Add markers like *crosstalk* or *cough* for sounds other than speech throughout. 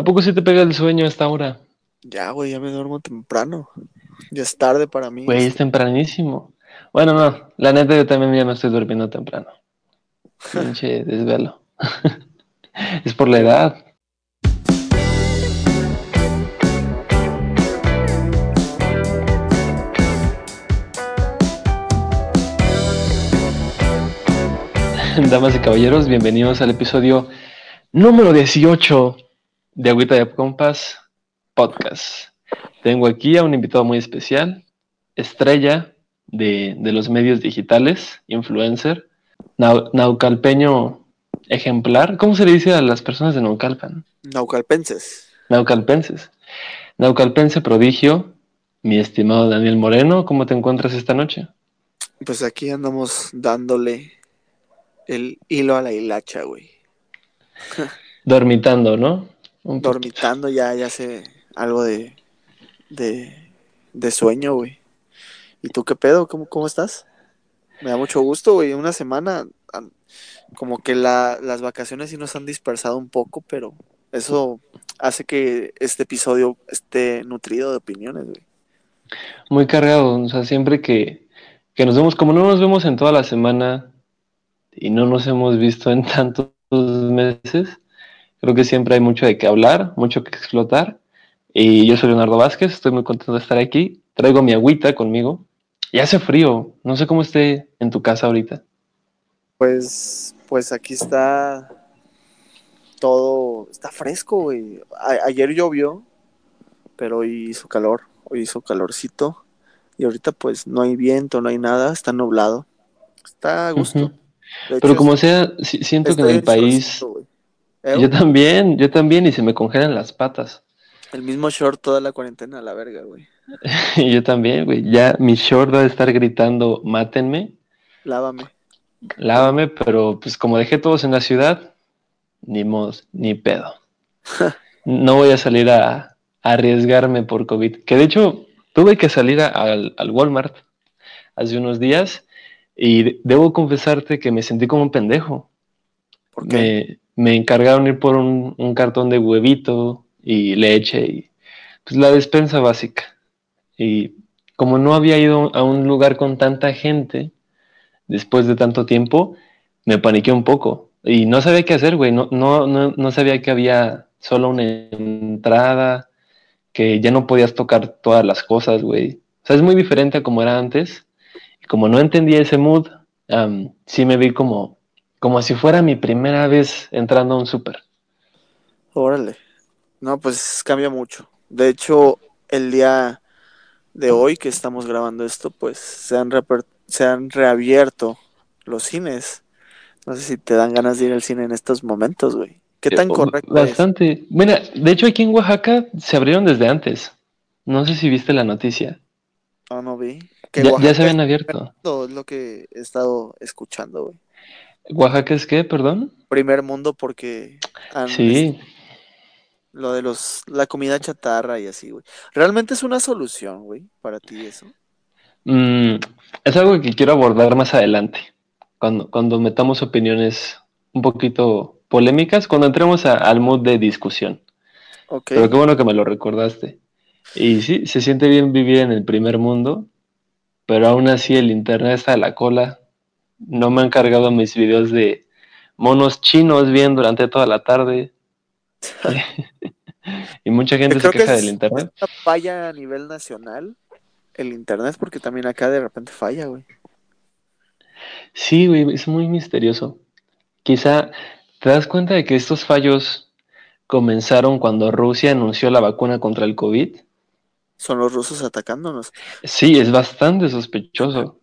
¿A poco sí te pega el sueño a esta hora? Ya, güey, ya me duermo temprano. Ya es tarde para mí. Güey, es tempranísimo. Bueno, no, la neta yo también ya no estoy durmiendo temprano. Pinche *laughs* desvelo. *laughs* es por la edad. *laughs* Damas y caballeros, bienvenidos al episodio número 18 de Agüita de Compas Podcast. Tengo aquí a un invitado muy especial, estrella de, de los medios digitales, influencer, nau- naucalpeño ejemplar. ¿Cómo se le dice a las personas de Naucalpan? Naucalpenses. Naucalpenses. Naucalpense prodigio, mi estimado Daniel Moreno, ¿cómo te encuentras esta noche? Pues aquí andamos dándole el hilo a la hilacha, güey. Dormitando, ¿no? Un. Dormitando ya, ya sé algo de, de, de sueño, güey. ¿Y tú qué pedo? ¿Cómo, cómo estás? Me da mucho gusto, güey. Una semana, an- como que la, las vacaciones sí nos han dispersado un poco, pero eso hace que este episodio esté nutrido de opiniones, güey. Muy cargado, o sea, siempre que, que nos vemos, como no nos vemos en toda la semana y no nos hemos visto en tantos meses, creo que siempre hay mucho de qué hablar, mucho que explotar. Y yo soy Leonardo Vázquez, estoy muy contento de estar aquí. Traigo mi agüita conmigo. Y hace frío, no sé cómo esté en tu casa ahorita. Pues, pues aquí está todo, está fresco, güey. A- ayer llovió, pero hoy hizo calor, hoy hizo calorcito. Y ahorita pues no hay viento, no hay nada, está nublado. Está a gusto. Pero como sea, si- siento que en el país. ¿Eh, yo también, yo también, y se me congelan las patas. El mismo short toda la cuarentena, a la verga, güey. *laughs* Yo también, güey. Ya mi short va a estar gritando, mátenme. Lávame. Lávame, pero pues como dejé todos en la ciudad, ni mos, ni pedo. *laughs* No voy a salir a, a arriesgarme por COVID. Que de hecho tuve que salir a- al, al Walmart hace unos días y de- debo confesarte que me sentí como un pendejo. ¿Por qué? Me, me encargaron ir por un, cartón de huevito y leche y pues la despensa básica. Y como no había ido a un lugar con tanta gente, después de tanto tiempo, me paniqué un poco. Y no sabía qué hacer, güey. No, no, no, no sabía que había solo una entrada, que ya no podías tocar todas las cosas, güey. O sea, es muy diferente a como era antes. Y como no entendía ese mood, am, sí me vi como, como si fuera mi primera vez entrando a un súper. Órale. No, pues cambia mucho. De hecho, el día de hoy que estamos grabando esto, pues se han, se han reabierto los cines. No sé si te dan ganas de ir al cine en estos momentos, güey. ¿Qué tan Eh, correcto es? Bastante. Bueno, de hecho aquí en Oaxaca se abrieron desde antes. No sé si viste la noticia. No, no vi. Que Ya, ya se habían es abierto. es lo que he estado escuchando, güey. ¿Oaxaca es qué, perdón? Primer mundo porque Sí, lo de los la comida chatarra y así, güey. ¿Realmente es una solución, güey, para ti eso? Mm, es algo que quiero abordar más adelante, cuando, cuando metamos opiniones un poquito polémicas, cuando entremos a- al mood de discusión. Ok. Pero qué bueno que me lo recordaste. Y sí, se siente bien vivir en el primer mundo, pero aún así el internet está a la cola. No me han cargado mis videos de monos chinos bien durante toda la tarde. *laughs* *laughs* y mucha gente se Creo que queja es, del internet. falla a nivel nacional el internet, porque también acá de repente falla, güey. Sí, güey, es muy misterioso. Quizá te das cuenta de que estos fallos comenzaron cuando Rusia anunció la vacuna contra el COVID. Son los rusos atacándonos. Sí, es bastante sospechoso.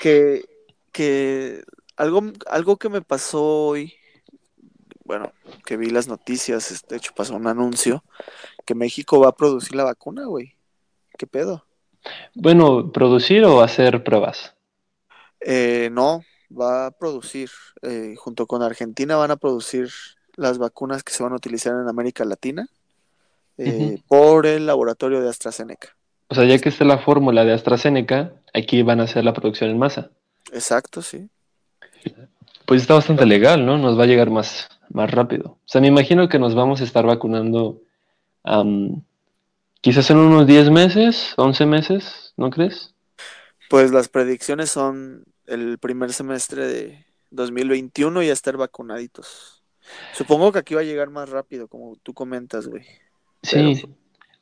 Que, que algo, algo que me pasó hoy, bueno, que vi las noticias, es- de hecho pasó un anuncio, que México va a producir la vacuna, güey. ¿Qué pedo? Bueno, producir o hacer pruebas. Eh, no, va a producir, eh, junto con Argentina van a producir las vacunas que se van a utilizar en América Latina eh, por el laboratorio de AstraZeneca. O sea, ya que está la fórmula de AstraZeneca, aquí van a hacer la producción en masa. Exacto, sí. Pues está bastante legal, ¿no? Nos va a llegar más, más rápido. O sea, me imagino que nos vamos a estar vacunando um, quizás en unos 10 meses, 11 meses, ¿no crees? Pues las predicciones son el primer semestre de 2021 y a estar vacunaditos. Supongo que aquí va a llegar más rápido, como tú comentas, güey. Sí, pero,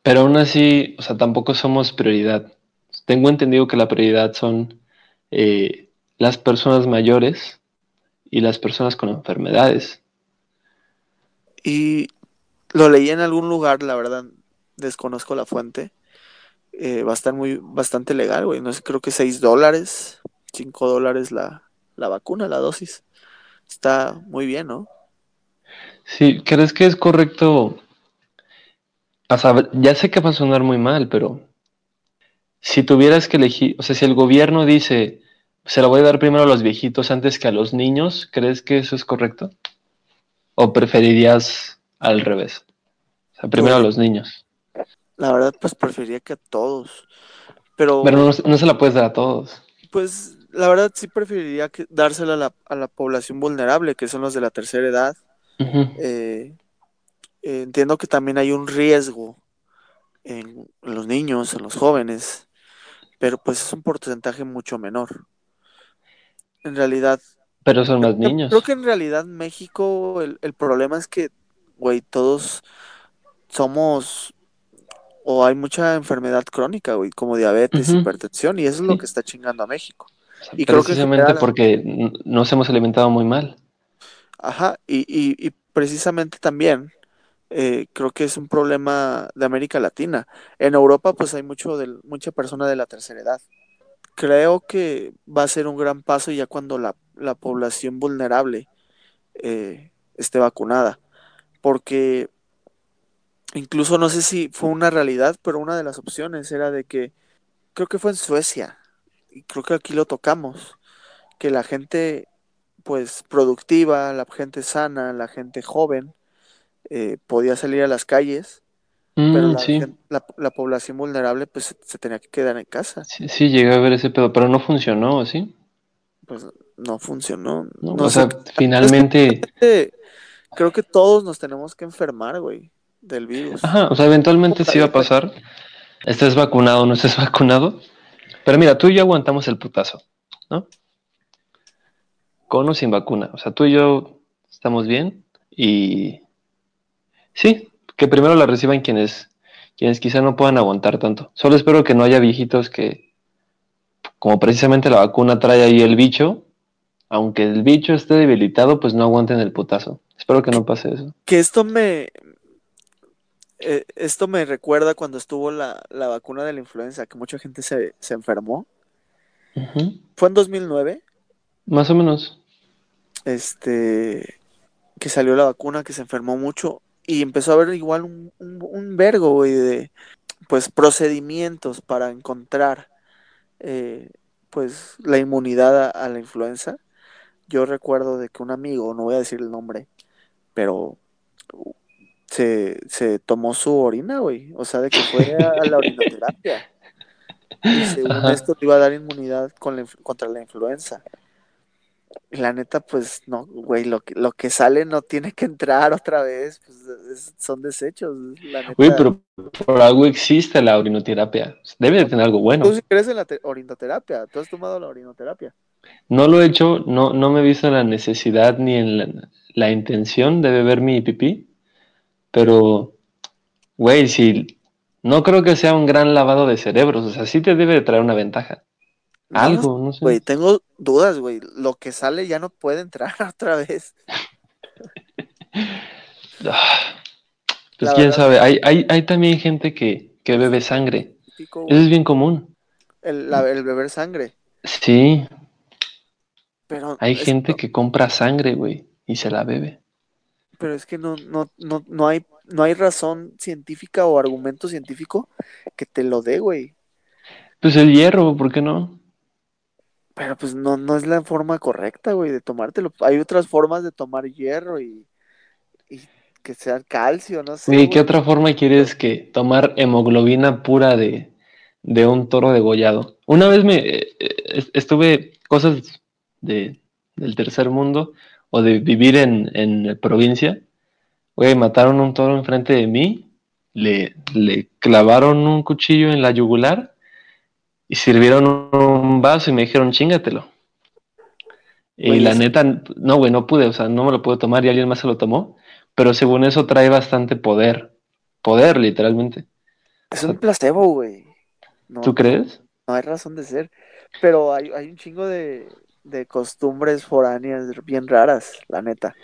pero aún así, o sea, tampoco somos prioridad. Tengo entendido que la prioridad son eh, las personas mayores y las personas con enfermedades. Y lo leí en algún lugar, la verdad, desconozco la fuente. Eh, va a estar muy, bastante legal, güey. No sé, creo que 6 dólares, 5 dólares la, la vacuna, la dosis. Está muy bien, ¿no? Sí, ¿crees que es correcto? O sea, ya sé que va a sonar muy mal, pero si tuvieras que elegir, o sea, si el gobierno dice, se la voy a dar primero a los viejitos antes que a los niños, ¿crees que eso es correcto? ¿O preferirías al revés? O sea, primero a los niños. La verdad, pues preferiría que a todos. Pero, pero no, no, se la puedes dar a todos. Pues la verdad sí preferiría que dársela a la, a la población vulnerable, que son los de la tercera edad. Uh -huh. eh, eh, entiendo que también hay un riesgo en, en, los niños, en los jóvenes, pero pues es un porcentaje mucho menor. En realidad. Pero son más niños. Creo que en realidad México el, el problema es que, güey, todos somos o hay mucha enfermedad crónica, güey, como diabetes, uh -huh. hipertensión, y eso es lo que está chingando a México. O sea, y precisamente creo que porque nos hemos alimentado muy mal. Ajá, y, y, y precisamente también eh, creo que es un problema de América Latina. En Europa, pues hay mucho de, mucha persona de la tercera edad. Creo que va a ser un gran paso ya cuando la, la población vulnerable eh, esté vacunada. Porque incluso no sé si fue una realidad, pero una de las opciones era de que, creo que fue en Suecia, y creo que aquí lo tocamos, que la gente pues productiva, la gente sana, la gente joven, eh, podía salir a las calles, Mm, pero la, sí, gen- la, la población vulnerable pues se, se tenía que quedar en casa. sí, sí, llegué a ver ese pedo, pero no funcionó, ¿sí? Pues no funcionó. No, No o sé, sea, *laughs* finalmente, creo que todos nos tenemos que enfermar, güey, del virus. ajá, o sea, eventualmente sí va a pasar. Estés vacunado o no estés *laughs* vacunado. Pero mira, tú y yo aguantamos el putazo, ¿no? Con o sin vacuna. O sea, tú y yo estamos bien y sí, que primero la reciban quienes, quienes quizá no puedan aguantar tanto. Solo espero que no haya viejitos que, como precisamente la vacuna trae ahí el bicho, aunque el bicho esté debilitado, pues no aguanten el putazo. Espero que no pase eso. Que esto me... eh, esto me recuerda cuando estuvo la, la vacuna de la influenza, que mucha gente se, se enfermó. Fue en 2009, Más o menos. este, que salió la vacuna, que se enfermó mucho y empezó a haber igual un, un, un vergo, güey, de pues procedimientos para encontrar eh, pues la inmunidad a, a la influenza. Yo recuerdo de que un amigo, no voy a decir el nombre, pero se, se tomó su orina, güey. O sea, de que fue a la orinoterapia. Y *laughs* según Ajá. esto le iba a dar inmunidad con la inf- contra la influenza. La neta, pues no, güey, lo que, lo que sale no tiene que entrar otra vez. Pues, es- son desechos, la neta. Uy, pero por algo existe la orinoterapia. Debe de tener algo bueno. Tú sí crees en la te- orinoterapia, tú has tomado la orinoterapia. No lo he hecho, no, no me he visto en la necesidad ni en la, la intención de beber mi pipí, pero, güey, si no creo que sea un gran lavado de cerebros, o sea, sí te debe de traer una ventaja. Algo, no sé. Güey, tengo dudas, güey. Lo que sale ya no puede entrar *laughs* otra vez. *laughs* Ah, Pues La quién verdad, sabe, hay, hay, hay también gente que, que bebe sangre. típico, Eso es bien común. el, la- el beber sangre. Sí, Pero hay es, gente no, que compra sangre, güey, y se la bebe. pero es que no, no, no, no hay, no hay razón científica o argumento científico que te lo dé, güey. Pues el hierro, ¿por qué no? Pero pues no, no es la forma correcta, güey, de tomártelo. Hay otras formas de tomar hierro y, y que sea calcio, no sé, Güey, ¿qué güey. otra forma quieres que tomar hemoglobina pura de, de un toro degollado? Una vez me eh, eh, estuve, cosas de, del tercer mundo, o de vivir en, en provincia, güey, mataron un toro enfrente de mí, le, le clavaron un cuchillo en la yugular y sirvieron un vaso y me dijeron, chingatelo. Y Güey, la neta, no, güey, no pude, o sea, no me lo pude tomar y alguien más se lo tomó, pero según eso trae bastante poder, poder, literalmente. Es un placebo, güey. No, ¿Tú crees? no hay razón de ser. Pero hay, hay un chingo de, de costumbres foráneas bien raras, la neta.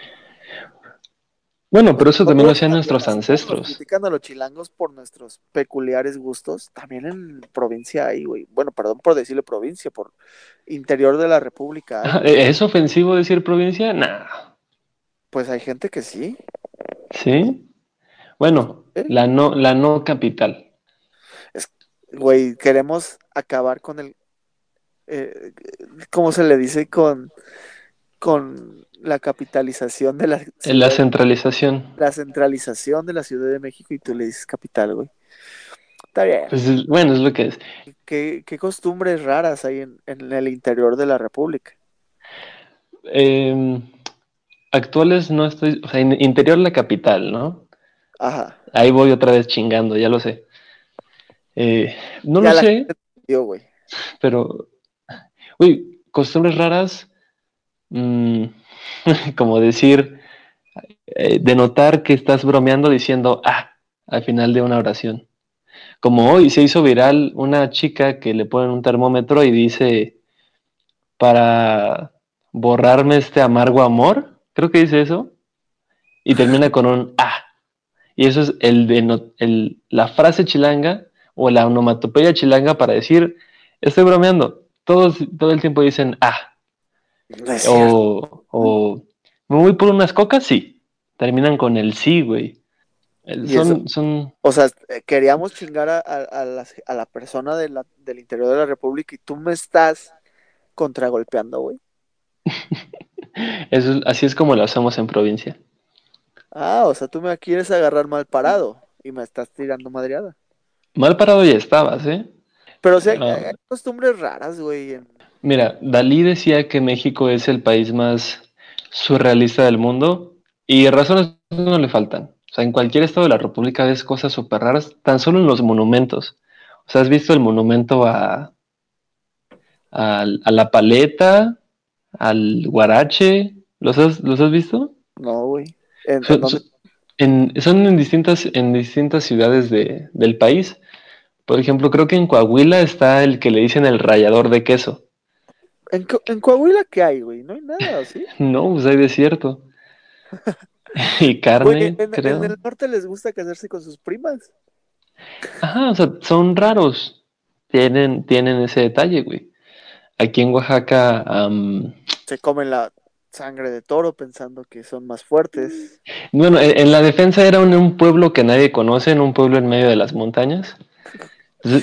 Bueno, pero eso también lo hacían nuestros ancestros. critican a los chilangos por nuestros peculiares gustos. También en provincia hay, güey. Bueno, perdón por decirle provincia, por interior de la república hay. güey. *laughs* ¿Es ofensivo decir provincia? Nah. Pues hay gente que sí. ¿Sí? Bueno, ¿Eh? la no, la no capital. Güey, queremos acabar con el. eh, ¿Cómo se le dice? Con, con la capitalización de la, La ciudad- centralización. la centralización de la Ciudad de México y tú le dices capital, güey. Está bien. Pues es- bueno, es lo que es. ¿Qué, qué costumbres raras hay en, en el interior de la República? Eh, actuales no estoy, o sea, in- interior la capital, ¿no? Ajá. Ahí voy otra vez chingando, ya lo sé. Eh, no Ya lo la sé, entendió, güey. pero, uy, costumbres raras, mm, *laughs* como decir, eh, denotar que estás bromeando diciendo, ah, al final de una oración. Como hoy se hizo viral una chica que le ponen un termómetro y dice, para borrarme este amargo amor, creo que dice eso, y termina con un ah. Y eso es el de la frase chilanga o la onomatopeya chilanga para decir, estoy bromeando. Todos todo el tiempo dicen ah. No es cierto. O, o me voy por unas cocas, sí. Terminan con el sí, güey. Eh, ¿Y Son, son, O sea, eh, queríamos chingar a, a- a las- a la persona de la- del interior de la República y tú me estás contragolpeando, güey. *laughs* eso es- así es como lo hacemos en provincia. Ah, o sea, tú me quieres agarrar mal parado y me estás tirando madreada. Mal parado ya estabas, ¿eh? Pero o sea, hay, hay costumbres raras, güey. en- Mira, Dalí decía que México es el país más surrealista del mundo y razones no le faltan. O sea, en cualquier estado de la República ves cosas súper raras, tan solo en los monumentos. O sea, ¿has visto el monumento a, a la paleta, al guarache? ¿Los has, los has visto? No, güey. ¿En, en Son, dónde? son- en- son en distintas, en distintas ciudades de- del país. Por ejemplo, creo que en Coahuila está el que le dicen el rallador de queso. ¿En, Co- en Coahuila qué hay, güey? No hay nada, ¿sí? *laughs* No, pues hay desierto. *laughs* y carne, en, en creo. el norte les gusta casarse con sus primas. Ajá, o sea, son raros. Tienen, tienen ese detalle, güey. Aquí en Oaxaca, am, Se comen la sangre de toro pensando que son más fuertes. bueno, en, en la defensa era un, un pueblo que nadie conoce, en un pueblo en medio de las montañas. *laughs*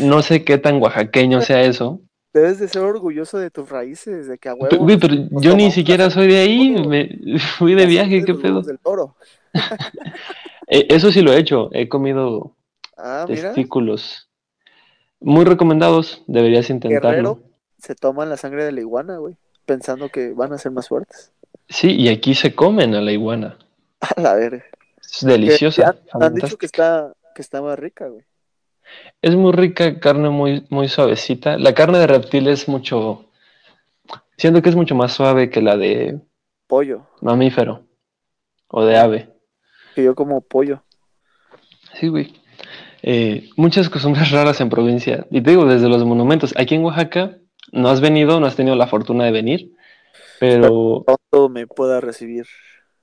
No sé qué tan oaxaqueño sea eso. Debes de ser orgulloso de tus raíces, de que a huevo. Güey, pero yo ni siquiera soy de ahí, me, *laughs* fui de viaje, qué pedo. del toro. *laughs* Eh, Eso sí lo he hecho, he comido Ah, mira. testículos. Muy recomendados, deberías intentarlo. Guerrero se toman la sangre de la iguana, güey. Pensando que van a ser más fuertes. Sí, y aquí se comen a la iguana. *laughs* A la verga. Es deliciosa. ya han dicho que está, que está más rica, güey. Es muy rica, carne muy, muy suavecita. La carne de reptil es mucho. Siento que es mucho más suave que la de Pollo. mamífero o de ave. Que yo como pollo. Sí, güey. Eh, muchas costumbres raras en provincia. Y te digo, desde los monumentos. Aquí en Oaxaca no has venido, no has tenido la fortuna de venir. Pero Pronto me pueda recibir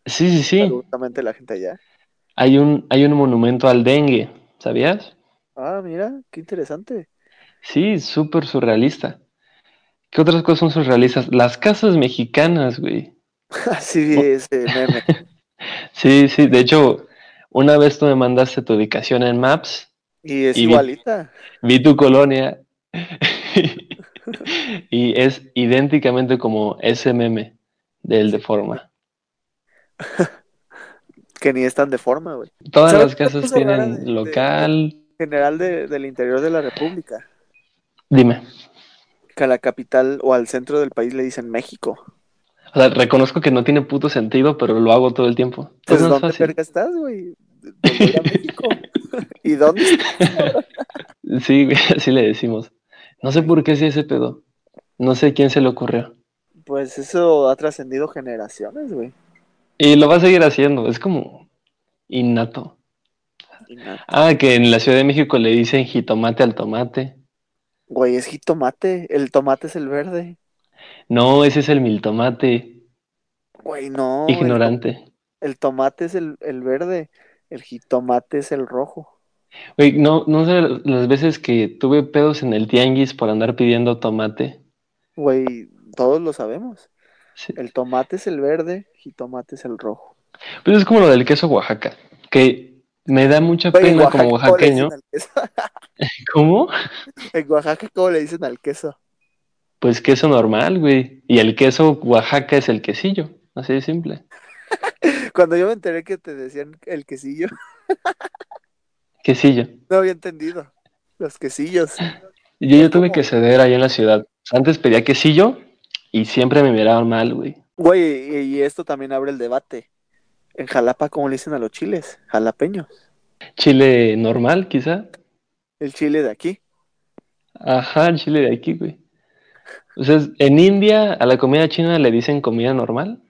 sí, sí, sí. absolutamente la gente allá. Hay un, hay un monumento al dengue. ¿Sabías? Ah, mira, qué interesante. Sí, súper surrealista. ¿Qué otras cosas son surrealistas? Las casas mexicanas, güey. *laughs* Así meme. *laughs* Sí, sí, de hecho, una vez tú me mandaste tu ubicación en Maps, Y es Y igualita. vi tu colonia *laughs* y es idénticamente como ese meme del de forma. Que ni es tan de forma, güey. Todas ¿Sabes las casas tienen de- de- local. General de- del interior de la República. Dime. Que a la capital o al centro del país le dicen México. O sea, reconozco que no tiene puto sentido, pero lo hago todo el tiempo. Pues ¿dónde fácil. verga estás, güey? Voy a México. *laughs* ¿Y dónde? Sí, güey, así le decimos. No sé por qué sí ese pedo. No sé quién se le ocurrió. Pues eso ha trascendido generaciones, güey. Y lo va a seguir haciendo. Es como innato. Nada. Ah, que en la Ciudad de México le dicen jitomate al tomate. Güey, es jitomate. El tomate es el verde. No, ese es el miltomate. Güey, no. el Ignorante. El, tomate es el, el verde. El jitomate es el rojo. Güey, no, no sé las veces que tuve pedos en el tianguis por andar pidiendo tomate. Güey, todos lo sabemos. Sí. El tomate es el verde, jitomate es el rojo. Pero es como lo del queso Oaxaca, que me da mucha pena como Oaxaca, ¿cómo le oaxaqueño. *laughs* ¿Cómo? En Oaxaca, ¿cómo le dicen al queso? Pues queso normal, güey. Y el queso Oaxaca es el quesillo. Así de simple. *laughs* Cuando yo me enteré que te decían el quesillo, *laughs* Quesillo. no había entendido. Los quesillos. Yo, yo tuve que ceder ahí en la ciudad. Antes pedía quesillo y siempre me miraban mal, güey. Güey, y esto también abre el debate. En Jalapa, ¿cómo le dicen a los chiles? Jalapeños. Chile normal, quizá. El chile de aquí. Ajá, el chile de aquí, güey. O sea, en India a la comida china le dicen comida normal.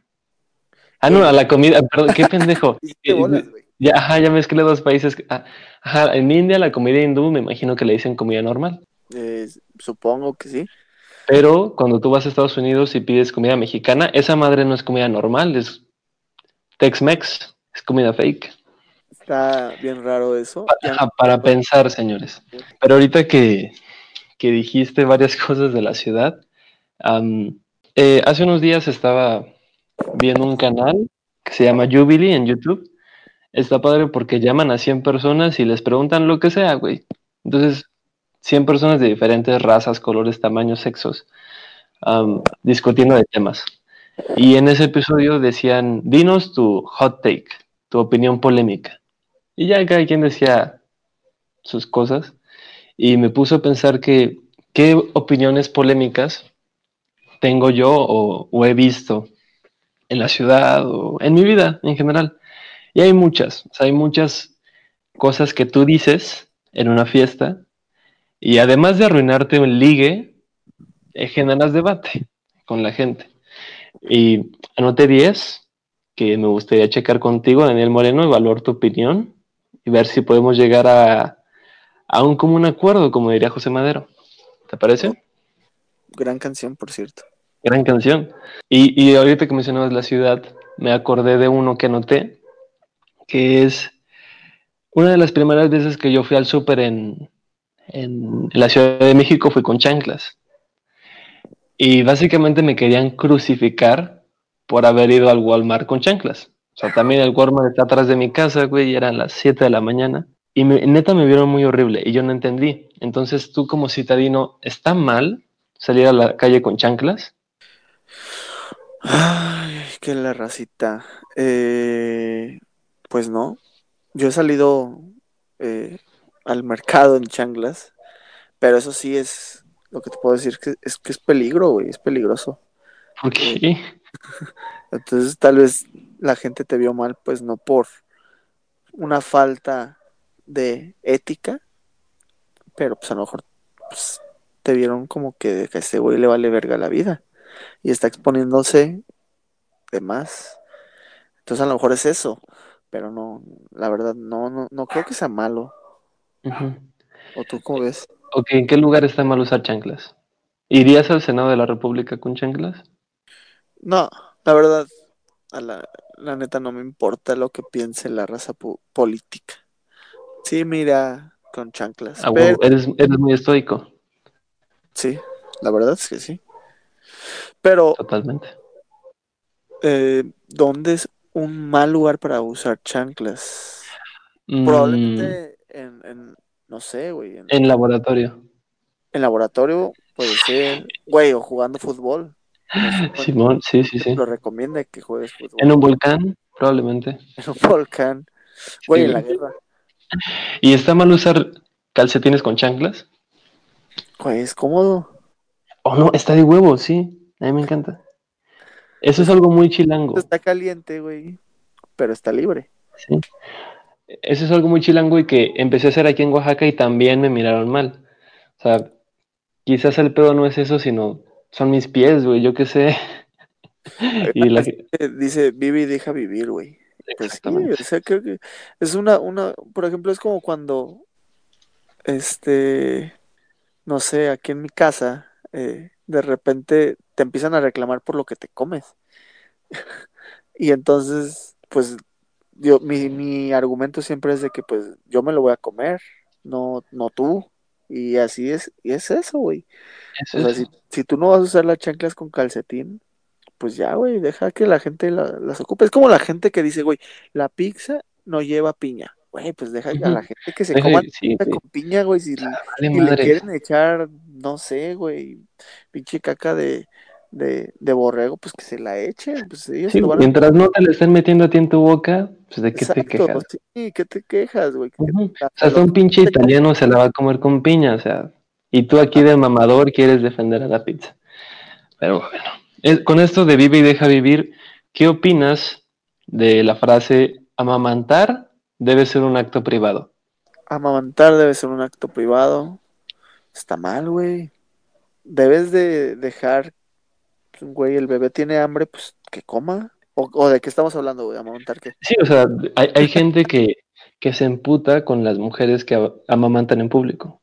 Ah, no, a la comida, perdón, qué pendejo. *laughs* Bolas, güey. Ya, ajá, ya mezclé dos países. Ah, Ajá, en India la comida hindú me imagino que le dicen comida normal. Eh, supongo que sí. Pero cuando tú vas a Estados Unidos y pides comida mexicana, esa madre no es comida normal, es Tex-Mex, es comida fake. Está bien raro eso. Para pensar, señores. Pero ahorita que, que dijiste varias *laughs* cosas de la ciudad, eh, hace unos días estaba viendo un canal que se llama Jubilee en YouTube. Está padre porque llaman a 100 personas y les preguntan lo que sea, güey. Entonces, 100 personas de diferentes razas, colores, tamaños, sexos, discutiendo de temas. Y en ese episodio decían, dinos tu hot take, tu opinión polémica. Y ya cada quien decía sus cosas. Y me puso a pensar que qué opiniones polémicas tengo yo o, he visto en la ciudad o en mi vida en general. Y hay muchas, o sea, hay muchas cosas que tú dices en una fiesta y además de arruinarte un ligue, eh, generas debate con la gente. Y anoté 10 que me gustaría checar contigo, Daniel Moreno, evaluar tu opinión y ver si podemos llegar a, a un común acuerdo, como diría José Madero. ¿Te parece? Gran canción, por cierto. Gran canción. Y, y ahorita que mencionabas la ciudad, me acordé de uno que anoté, que es una de las primeras veces que yo fui al súper en, en, en la Ciudad de México, fui con chanclas. Y básicamente me querían crucificar por haber ido al Walmart con chanclas. O sea, también el Walmart está atrás de mi casa, güey, y eran las 7 de la mañana. Y me- neta me vieron muy horrible y yo no entendí. Entonces tú como citadino, ¿está mal salir a la calle con chanclas? Ay, qué la racita. Eh, pues no. Yo he salido eh, al mercado en changlas, pero eso sí es lo que te puedo decir que es que es peligro, güey, es peligroso. ¿Por qué? Entonces tal vez la gente te vio mal, pues no por una falta de ética, pero pues a lo mejor pues, te vieron como que, que a ese güey le vale verga la vida y está exponiéndose de más. Entonces a lo mejor es eso, pero no, la verdad no, no, no creo que sea malo. Ujú. ¿O tú cómo ves? Ok, ¿en qué lugar está mal usar chanclas? ¿Irías al Senado de la República con chanclas? No, la verdad, a la, la neta no me importa lo que piense la raza po- política. Sí, mira, con chanclas. Ah, pero huevo, eres, eres muy estoico, sí, la verdad es que sí. Pero, totalmente. eh, ¿dónde es un mal lugar para usar chanclas? Mm, Probablemente en, en, no sé, güey, en, en laboratorio. en laboratorio puede ser, güey, o jugando fútbol. Simón, sí, sí, sí. lo recomienda que juegues fútbol. En un volcán, probablemente. En un volcán. Güey, en la guerra. ¿Y está mal usar calcetines con chanclas? Güey, es cómodo. Oh, no, está de huevo, sí. A mí me encanta. Eso es algo muy chilango. Está caliente, güey, pero está libre. Sí. Eso es algo muy chilango y que empecé a hacer aquí en Oaxaca y también me miraron mal. O sea, quizás el pedo no es eso, sino son mis pies, güey, yo qué sé. *laughs* y la... Dice, vive y deja vivir, güey. Pues sí, o sea, creo que es una, una, por ejemplo, es como cuando, este, no sé, aquí en mi casa, eh, de repente te empiezan a reclamar por lo que te comes. *laughs* y entonces, pues, yo, mi, mi argumento siempre es de que, pues, yo me lo voy a comer, no, no tú. Y así es, y es eso, güey. o sea, si, si, tú no vas a usar las chanclas con calcetín, pues ya, güey, deja que la gente las ocupe. Es como la gente que dice, güey, la pizza no lleva piña. Güey, pues deja a la gente que se coma con piña, güey. Si, le quieren echar, no sé, güey, pinche caca de, de, de, borrego, pues que se la echen. Pues ellos sí, mientras no te la estén metiendo a ti en tu boca, pues de qué te quejas. Sí, ¿qué te quejas, güey? O sea, hasta un pinche italiano se la va a comer con piña, o sea, y tú aquí de mamador quieres defender a la pizza. Pero bueno con esto de vive y deja vivir, ¿qué opinas de la frase amamantar debe ser un acto privado? Amamantar debe ser un acto privado. Está mal, güey. Debes de dejar, güey, el bebé tiene hambre, pues que coma. ¿O, de qué estamos hablando, güey? ¿Amamantar qué? Sí, o sea, hay, gente que, que se emputa con las mujeres que amamantan en público.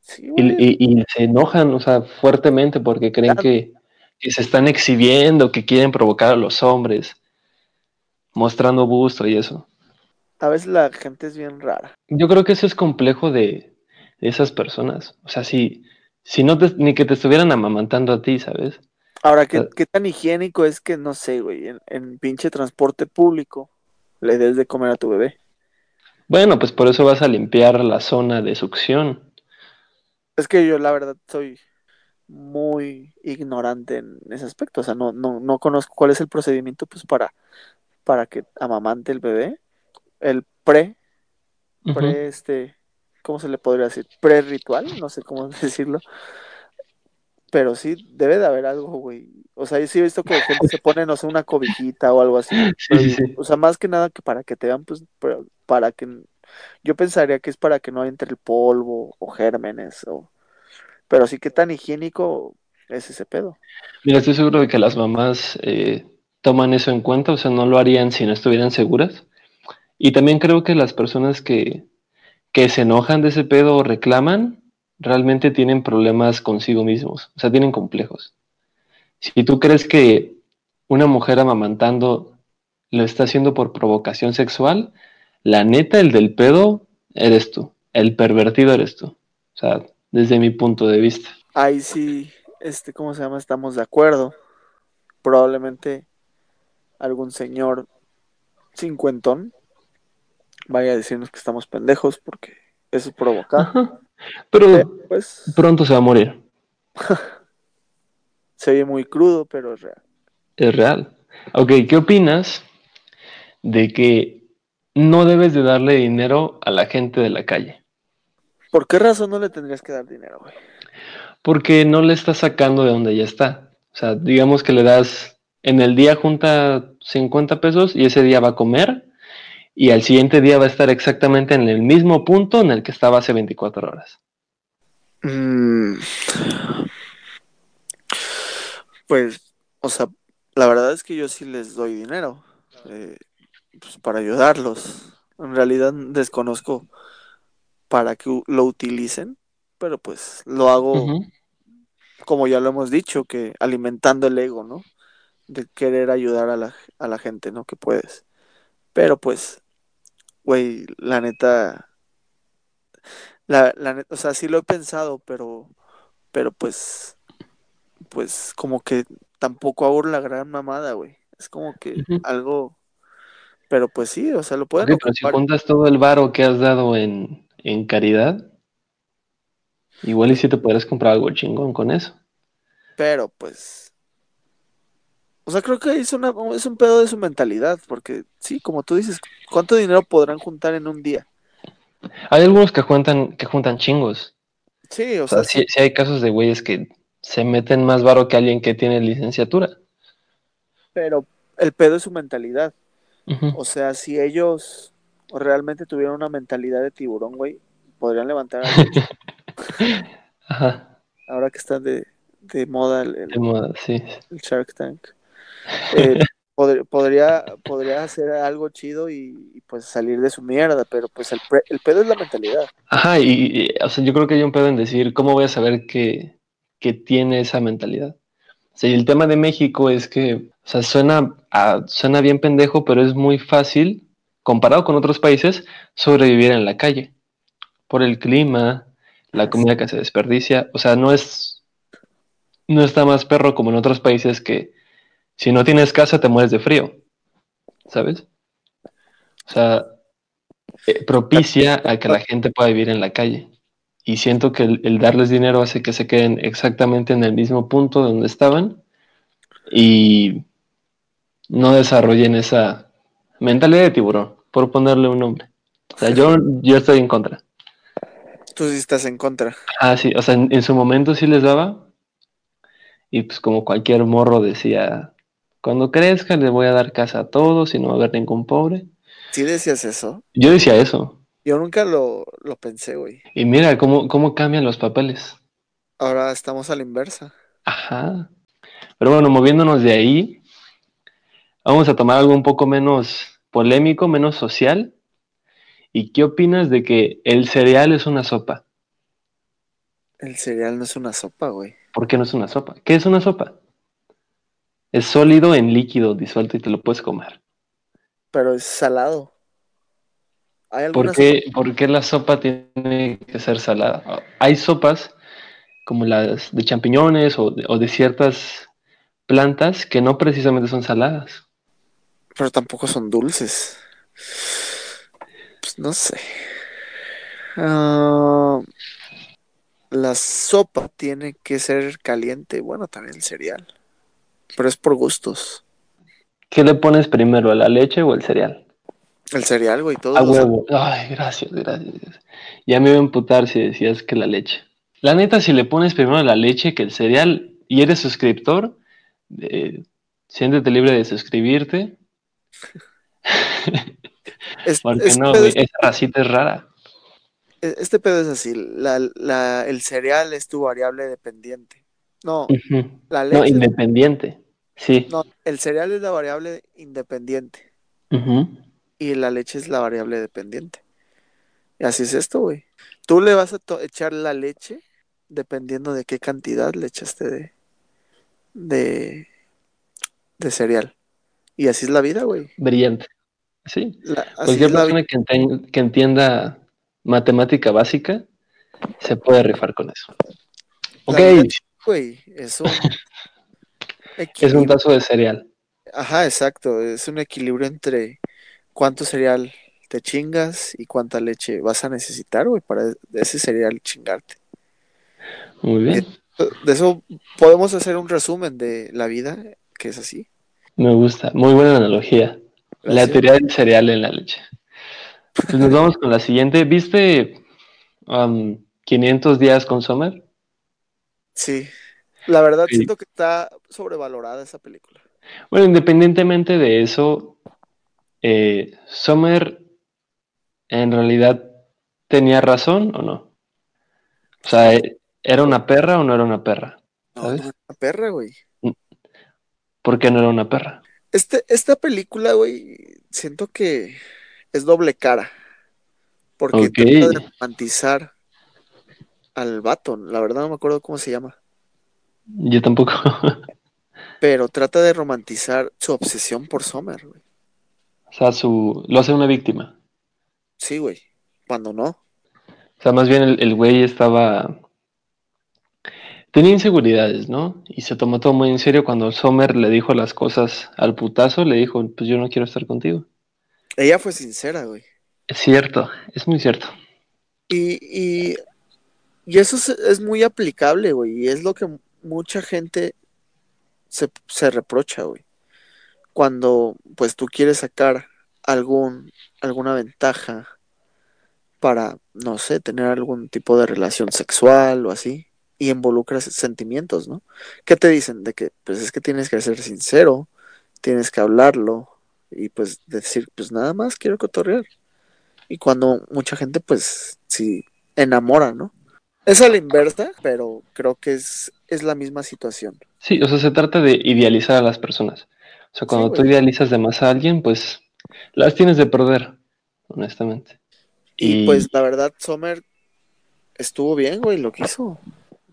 Sí, y, y, se enojan, o sea, fuertemente porque creen que, que se están exhibiendo, que quieren provocar a los hombres, mostrando busto y eso. A veces la gente es bien rara. Yo creo que eso es complejo de, esas personas. O sea, si, si no te, ni que te estuvieran amamantando a ti, ¿sabes? Ahora, ¿qué, ¿qué tan higiénico es que, no sé, güey, en, en pinche transporte público le des de comer a tu bebé? Bueno, pues por eso vas a limpiar la zona de succión. Es que yo la verdad soy muy ignorante en ese aspecto. O sea, no, no, no conozco cuál es el procedimiento pues para, para que amamante el bebé. El pre, pre este, ¿cómo se le podría decir? Pre-ritual, no sé cómo *laughs* decirlo. Pero sí, debe de haber algo, güey. O sea, yo sí he visto que gente se pone, no sé, una cobijita o algo así. *laughs* O sea, más que nada que para que te vean, pues, para que... Yo pensaría que es para que no entre el polvo o gérmenes o pero sí que tan higiénico es ese pedo. Mira, estoy seguro de que las mamás eh, toman eso en cuenta, o sea, no lo harían si no estuvieran seguras. Y también creo que las personas que, que se enojan de ese pedo o reclaman, realmente tienen problemas consigo mismos, o sea, tienen complejos. Si tú crees que una mujer amamantando lo está haciendo por provocación sexual, la neta, el del pedo eres tú, el pervertido eres tú. O sea, desde mi punto de vista. Ahí sí, este, ¿cómo se llama? Estamos de acuerdo. Probablemente algún señor cincuentón vaya a decirnos que estamos pendejos porque eso provoca. Pero, pues, pronto se va a morir. *laughs* se ve muy crudo, pero es real. Es real. Ok, ¿qué opinas de que no debes de darle dinero a la gente de la calle? ¿Por qué razón no le tendrías que dar dinero, güey? Porque no le estás sacando de donde ya está. O sea, digamos que le das, en el día junta 50 pesos y ese día va a comer y al siguiente día va a estar exactamente en el mismo punto en el que estaba hace 24 horas. Mm. Pues, o sea, la verdad es que yo sí les doy dinero eh, pues para ayudarlos. En realidad desconozco para que lo utilicen, pero pues lo hago, como ya lo hemos dicho, que alimentando el ego, ¿no? De querer ayudar a la, a la gente, ¿no? Que puedes. Pero pues, güey, la neta, la, la neta, o sea, sí lo he pensado, pero, pero pues, pues como que tampoco hago la gran mamada, güey. Es como que algo, pero pues sí, o sea, lo pueden si juntas todo el varo que has dado en, en caridad, igual y si te podrías comprar algo chingón con eso. Pero pues. O sea, creo que es, una, es un pedo de su mentalidad, porque sí, como tú dices, ¿cuánto dinero podrán juntar en un día? Hay algunos que juntan, que juntan chingos. Sí, o, sea, sí. hay casos de güeyes que se meten más varo que alguien que tiene licenciatura. Pero el pedo es su mentalidad. O sea, si ellos realmente tuvieran una mentalidad de tiburón, güey, podrían levantar chido. *laughs* Ajá, Ahora que está de, de moda el, el- de moda, sí. el Shark Tank. Eh, *laughs* pod- podría, podría hacer algo chido y, y, pues salir de su mierda, pero pues el, pre- el pedo es la mentalidad. Ajá, y, y, o sea, yo creo que hay un pedo en decir, ¿cómo voy a saber que, que tiene esa mentalidad? O sea, y el tema de México es que, o sea, suena, a- suena bien pendejo, pero es muy fácil, comparado con otros países, sobrevivir en la calle. Por el clima, la comida que se desperdicia. O sea, no es, no está más perro como en otros países que si no tienes casa te mueres de frío. ¿Sabes? O sea, eh, propicia a que la gente pueda vivir en la calle. Y siento que el, el darles dinero hace que se queden exactamente en el mismo punto donde estaban y no desarrollen esa mentalidad de tiburón, por ponerle un nombre. O sea, yo, yo estoy en contra. Tú sí estás en contra. Ah, sí, o sea, en, en su momento sí les daba. Y pues como cualquier morro decía, cuando crezca le voy a dar casa a todos y no va a haber ningún pobre. ¿Sí decías eso? Yo decía eso. Yo nunca lo, lo pensé, güey. Y mira cómo, cómo cambian los papeles. Ahora estamos a la inversa. Ajá. Pero bueno, moviéndonos de ahí, vamos a tomar algo un poco menos polémico, menos social. ¿Y qué opinas de que el cereal es una sopa? El cereal no es una sopa, güey. ¿Por qué no es una sopa? ¿Qué es una sopa? Es sólido en líquido disuelto y te lo puedes comer. Pero es salado. ¿Hay ¿Por qué, por qué la sopa tiene que ser salada? Hay sopas como las de champiñones o de, o de ciertas plantas que no precisamente son saladas. Pero tampoco son dulces. Pues no sé. Ah, la sopa tiene que ser caliente. Bueno, también el cereal. Pero es por gustos. ¿Qué le pones primero, a la leche o el cereal? El cereal, güey, todo. A huevo. Ay, gracias, gracias. Ya me iba a emputar si decías que la leche. La neta, si le pones primero la leche que el cereal y eres suscriptor, eh, siéntete libre de suscribirte. *laughs* es- Porque este no, güey, es- esa racita es rara. Este pedo es así. La, la- el cereal es tu variable dependiente. No, la No, leche. independiente. Sí. No, el cereal es la variable independiente. Y la leche es la variable dependiente. Y así es esto, güey. Tú le vas a echar la leche dependiendo de qué cantidad le echaste de, de, de cereal. Y así es la vida, güey. Brillante. Sí. La- Cualquier persona que, enten- que entienda matemática básica se puede rifar con eso. La Ok, vida, güey, es un *laughs* es un tazo de cereal. Ajá, exacto. Es un equilibrio entre cuánto cereal te chingas y cuánta leche vas a necesitar, güey, para ese cereal chingarte. Muy bien. De eso podemos hacer un resumen de la vida, que es así. Me gusta. Muy buena analogía. La Gracias. teoría del cereal en la leche. Pues nos vamos con la siguiente. ¿Viste um, 500 días con Summer? Sí. La verdad Sí. siento que está sobrevalorada esa película. Bueno, independientemente de eso, eh, Summer en realidad tenía razón o no. O sea, eh, ¿era una perra o no era una perra? No, ¿Sabes? no es una perra, güey. ¿Por qué no era una perra? Este, esta película, güey, siento que es doble cara. Porque Ok. trata de romantizar al vato. La verdad no me acuerdo cómo se llama. Yo tampoco. *laughs* Pero trata de romantizar su obsesión por Summer, güey. O sea, su, lo hace una víctima. Sí, güey. Cuando no. O sea, más bien el, el güey estaba... Tenía inseguridades, ¿no? Y se tomó todo muy en serio cuando Sommer le dijo las cosas al putazo, le dijo, pues yo no quiero estar contigo. Ella fue sincera, güey. Es cierto, es muy cierto. Y, y, y eso es, es muy aplicable, güey. Y es lo que mucha gente se, se reprocha, güey. Cuando pues tú quieres sacar algún, alguna ventaja para, no sé, tener algún tipo de relación sexual o así, y involucras sentimientos, ¿no? ¿Qué te dicen? De que, pues es que tienes que ser sincero, tienes que hablarlo y pues decir, pues nada más quiero cotorrear. Y cuando mucha gente pues sí enamora, ¿no? Es a la inversa, pero creo que es, es la misma situación. Sí, o sea, se trata de idealizar a las personas. O sea, cuando Sí, tú idealizas de más a alguien, pues las tienes de perder, honestamente. Y Y pues la verdad, Sommer estuvo bien, güey, lo que hizo.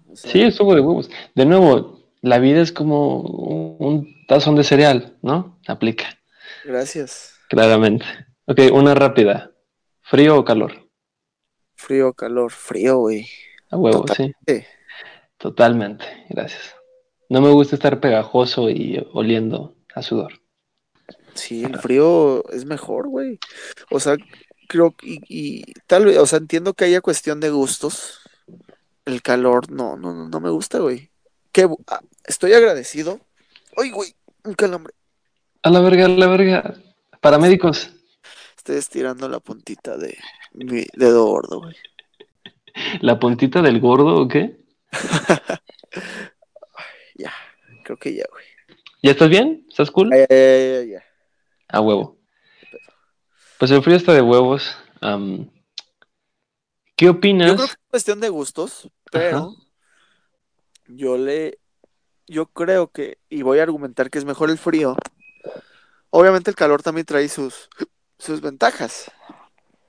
O sea, sí, estuvo de huevos. De nuevo, la vida es como un un tazón de cereal, ¿no? Aplica, gracias. claramente. Ok, una rápida. ¿Frío o calor? Frío, calor, frío, güey. A huevo, sí. Totalmente. Totalmente, gracias. No me gusta estar pegajoso y oliendo a sudor. Sí, el frío es mejor, güey. O sea, creo que, y, y tal vez, o sea, entiendo que haya cuestión de gustos. El calor, no, no, no, no me gusta, güey. Qué bu- ah, estoy agradecido. Ay, güey, un calambre. A la verga, a la verga. Paramédicos. Estoy estirando la puntita de mi dedo gordo, güey. ¿La puntita del gordo o qué? *laughs* Ya, creo que ya, güey. ¿Ya estás bien? ¿Estás cool? Ya. A huevo. Pues el frío está de huevos. ¿Qué Yo creo que opinas? es cuestión de gustos, pero yo le, yo creo que, y voy a argumentar que es mejor el frío. Obviamente el calor también trae sus, sus ventajas.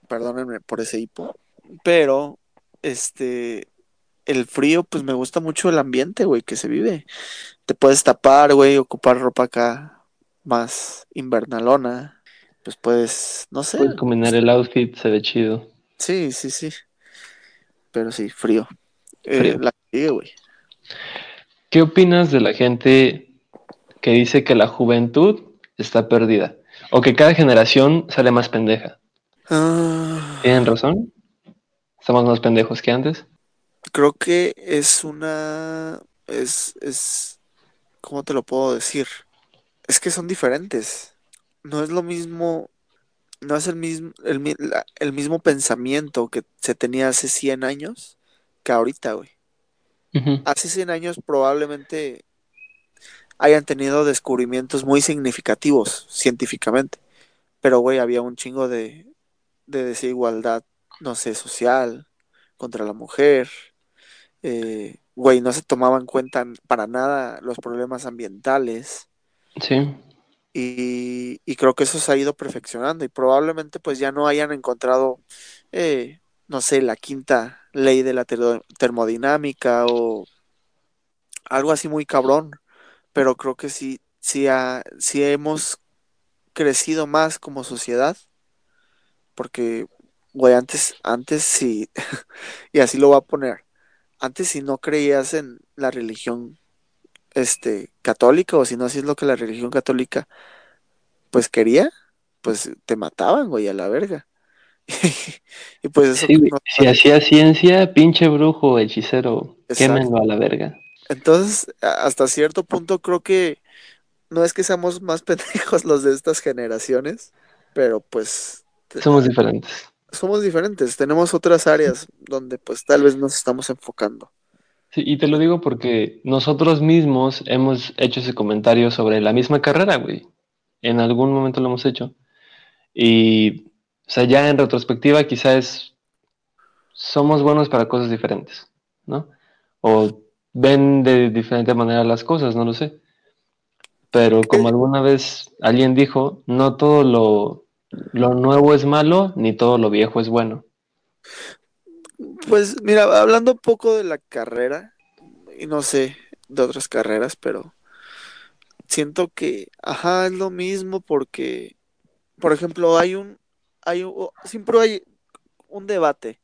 Perdónenme por ese hipo. Pero, este, el frío, pues me gusta mucho el ambiente, güey, que se vive. Te puedes tapar, güey, ocupar ropa acá más invernalona. Pues puedes, no sé. Puedes combinar el outfit, se ve chido. Sí, sí, sí. Pero sí, frío. Eh, Frío. la sigue, güey. ¿Qué opinas de la gente que dice que la juventud está perdida? O que cada generación sale más pendeja. Ah, ¿Tienen razón? ¿Estamos más pendejos que antes? creo que es una. Es, es. ¿Cómo te lo puedo decir? Es que son diferentes. No es lo mismo. No es el mismo, el, mismo pensamiento que se tenía hace 100 años que ahorita, güey. Hace 100 años probablemente hayan tenido descubrimientos muy significativos científicamente. Pero, güey, había un chingo de, de desigualdad, no sé, social, contra la mujer. Eh, güey, no se tomaban en cuenta para nada los problemas ambientales. Sí. Y, y creo que eso se ha ido perfeccionando. Y probablemente pues ya no hayan encontrado, eh, no sé, la quinta ley de la ter- termodinámica o algo así muy cabrón. Pero creo que sí, sí, ha- sí hemos crecido más como sociedad. Porque, güey, antes, antes sí, *laughs* y así lo voy a poner, antes si no creías en la religión este, católica, o si no hacías lo que la religión católica pues quería, pues te mataban, güey, a la verga. *laughs* y pues eso Sí, güey. no Si hacía ciencia, pinche brujo, hechicero, Exacto. quémenlo a la verga. Entonces, hasta cierto punto creo que no es que seamos más *laughs* pendejos los de estas generaciones, pero pues Somos diferentes. Somos diferentes, tenemos otras áreas donde pues tal vez nos estamos enfocando. Sí, y te lo digo porque nosotros mismos hemos hecho ese comentario sobre la misma carrera, güey. En algún momento lo hemos hecho. Y, o sea, ya en retrospectiva quizás somos buenos para cosas diferentes, ¿no? O ven de diferente manera las cosas, no lo sé. Pero como alguna vez alguien dijo, no todo lo, lo nuevo es malo, ni todo lo viejo es bueno. Pues mira, hablando un poco de la carrera, y no sé de otras carreras, pero siento que, ajá, es lo mismo porque, por ejemplo, hay un, hay un, siempre hay un debate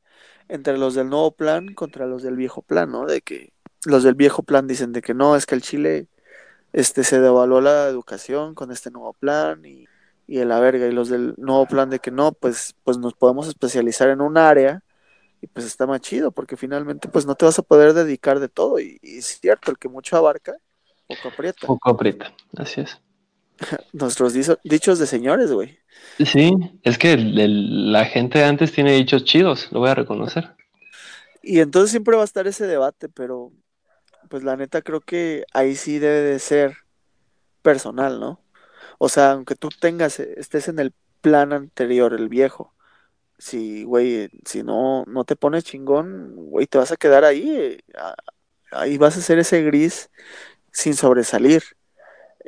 entre los del nuevo plan contra los del viejo plan, ¿no? De que los del viejo plan dicen de que no, es que el Chile, este, se devaluó la educación con este nuevo plan y, y en la verga, y los del nuevo plan de que no, pues, pues nos podemos especializar en un área y pues está más chido porque finalmente pues no te vas a poder dedicar de todo y, y es cierto, el que mucho abarca, poco aprieta. Poco aprieta, así es. *laughs* Nuestros dicho- dichos de señores, güey. Sí, es que el- el- la gente antes tiene dichos chidos, lo voy a reconocer. Y entonces siempre va a estar ese debate, pero pues la neta creo que ahí sí debe de ser personal, ¿no? O sea, aunque tú tengas, estés en el plan anterior, el viejo, si, güey, si no, no te pones chingón, güey, te vas a quedar ahí, eh, ahí vas a ser ese gris sin sobresalir.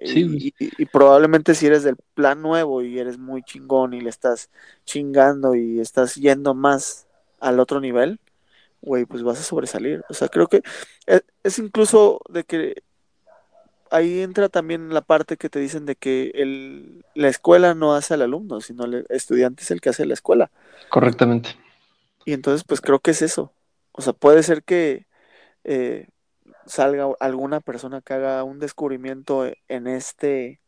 Sí, Y, y, y, probablemente si eres del plan nuevo y eres muy chingón y le estás chingando y estás yendo más al otro nivel, güey, pues vas a sobresalir. O sea, creo que es, es, incluso de que ahí entra también la parte que te dicen de que el, la escuela no hace al alumno, sino el estudiante es el que hace la escuela. Correctamente. Y entonces, pues creo que es eso. O sea, puede ser que eh, salga alguna persona que haga un descubrimiento en este,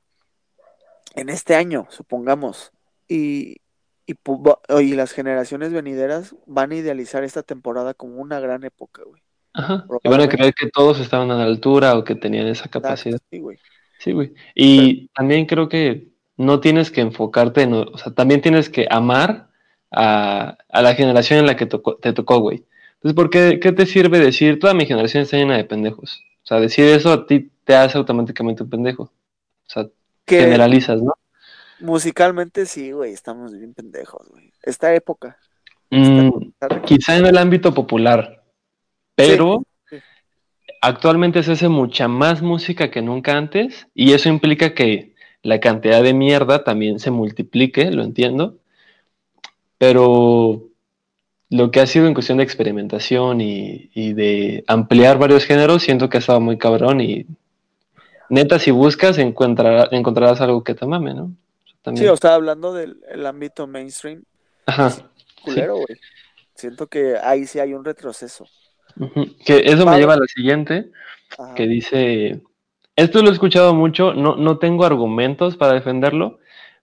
en este año, supongamos, y, y, y, las generaciones venideras van a idealizar esta temporada como una gran época, güey. Ajá. Y van a creer que todos estaban a la altura o que tenían esa capacidad. Sí, güey. Sí, güey. Y Pero... también creo que no tienes que enfocarte en, o sea, también tienes que amar a, a la generación en la que tocó, te tocó, güey. Entonces, ¿por qué, qué te sirve decir toda mi generación está llena de pendejos? O sea, decir eso a ti te hace automáticamente un pendejo. O sea, que generalizas, ¿no? Musicalmente sí, güey, estamos bien pendejos, güey. Esta época. Mm, esta... quizá en el ámbito popular, pero sí, actualmente se hace mucha más música que nunca antes y eso implica que la cantidad de mierda también se multiplique, lo entiendo, pero lo que ha sido en cuestión de experimentación y, y, de ampliar varios géneros, siento que ha estado muy cabrón y neta, si buscas, encontrarás, encontrarás algo que te mame, ¿no? También. Sí, o sea, hablando del ámbito mainstream, Ajá, culero, güey. Sí. Siento que ahí sí hay un retroceso. Uh -huh. Que eso me lleva a la siguiente, Ajá. que dice, esto lo he escuchado mucho, no, no tengo argumentos para defenderlo,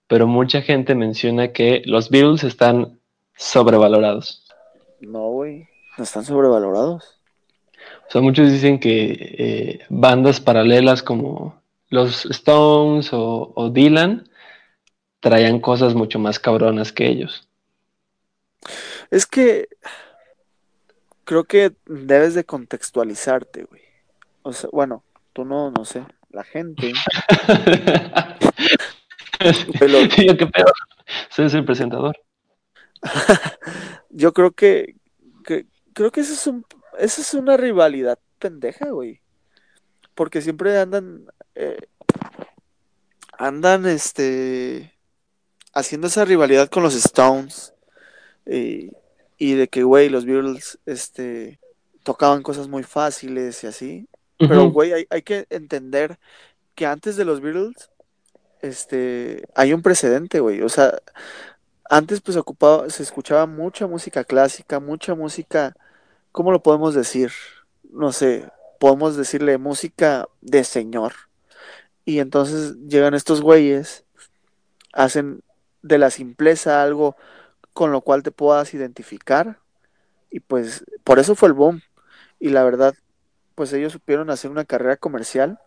pero mucha gente menciona que los Beatles están sobrevalorados. No, güey, no están sobrevalorados. O sea, muchos dicen que eh, bandas paralelas como los Stones o, o, Dylan traían cosas mucho más cabronas que ellos. Es que creo que debes de contextualizarte, güey. O sea, bueno, tú no, no sé, la gente. *laughs* Pero... Sí, qué pedo. Soy el presentador. *laughs* Yo creo que, que creo que eso es un, esa es una rivalidad pendeja, güey. Porque siempre andan eh, andan este haciendo esa rivalidad con los Stones y, y de que güey los Beatles este tocaban cosas muy fáciles y así. Uh -huh. Pero güey, hay, hay que entender que antes de los Beatles este hay un precedente, güey. O sea, antes pues ocupaba, se escuchaba mucha música clásica, mucha música, ¿cómo lo podemos decir? No sé, podemos decirle música de señor. Y entonces llegan estos güeyes, hacen de la simpleza algo con lo cual te puedas identificar. Y pues por eso fue el boom. Y la verdad, pues ellos supieron hacer una carrera comercial.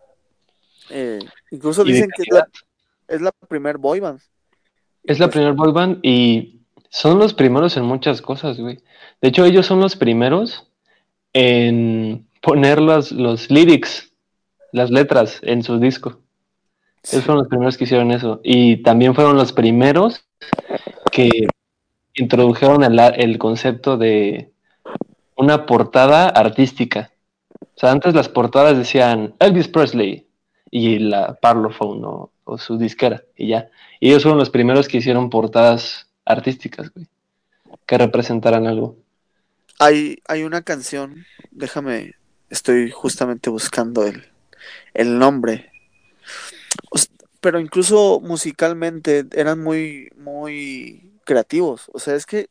Eh, incluso dicen que es la, es la primer boy band. Es la primer boy band y son los primeros en muchas cosas, güey. De hecho, ellos son los primeros en poner los, los lyrics, las letras en su disco. Sí. Ellos fueron los primeros que hicieron eso. Y también fueron los primeros que introdujeron el, el concepto de una portada artística. O sea, antes las portadas decían Elvis Presley y la Parlophone o, su disquera y ya. Y ellos fueron los primeros que hicieron portadas artísticas, que representaran algo. Hay, hay una canción, déjame, estoy justamente buscando el, el nombre. Pero incluso musicalmente eran muy, muy creativos. O sea, es que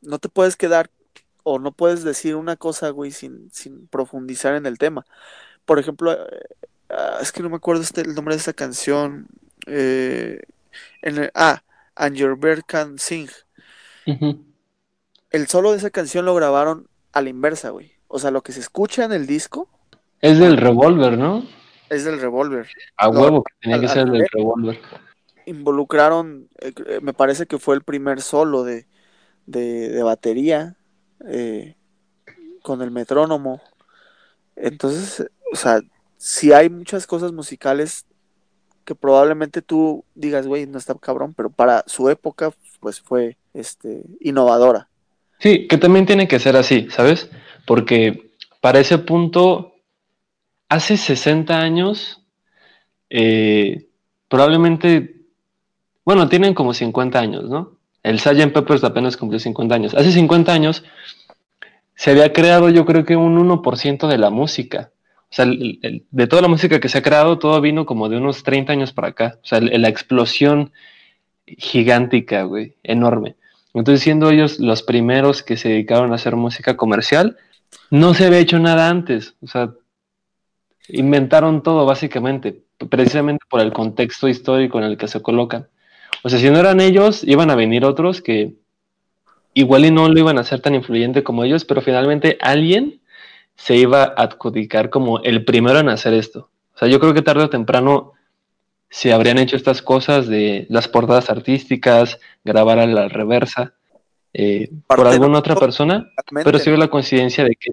no te puedes quedar o no puedes decir una cosa, güey, sin, sin profundizar en el tema. Por ejemplo, uh, es que no me acuerdo este, el nombre de esta canción. Eh, en el, ah, And Your Bird Can Sing. Uh -huh. El solo de esa canción lo grabaron a la inversa, güey. O sea, lo que se escucha en el disco. Es del revólver, ¿no? Es del revólver. A huevo, que tenía que ser del revólver. Involucraron, eh, me parece que fue el primer solo de, de, de batería eh, con el metrónomo. Entonces, o sea, si hay muchas cosas musicales que probablemente tú digas, güey, no está cabrón, pero para su época, pues fue este, innovadora. Sí, que también tiene que ser así, ¿sabes? Porque para ese punto, hace 60 años, eh, probablemente, bueno, tienen como 50 años, ¿no? El Sgt. Peppers apenas cumplió 50 años. Hace 50 años se había creado yo creo que un 1% de la música. O sea, de toda la música que se ha creado, todo vino como de unos 30 años para acá. O sea, la explosión gigántica, güey, enorme. Entonces, siendo ellos los primeros que se dedicaron a hacer música comercial, no se había hecho nada antes. O sea, inventaron todo básicamente, precisamente por el contexto histórico en el que se colocan. O sea, si no eran ellos, iban a venir otros que igual y no lo iban a hacer tan influyente como ellos, pero finalmente alguien se iba a adjudicar como el primero en hacer esto. O sea, yo creo que tarde o temprano se habrían hecho estas cosas de las portadas artísticas, grabar a la reversa, eh, por alguna otra persona, pero se dio la coincidencia de que...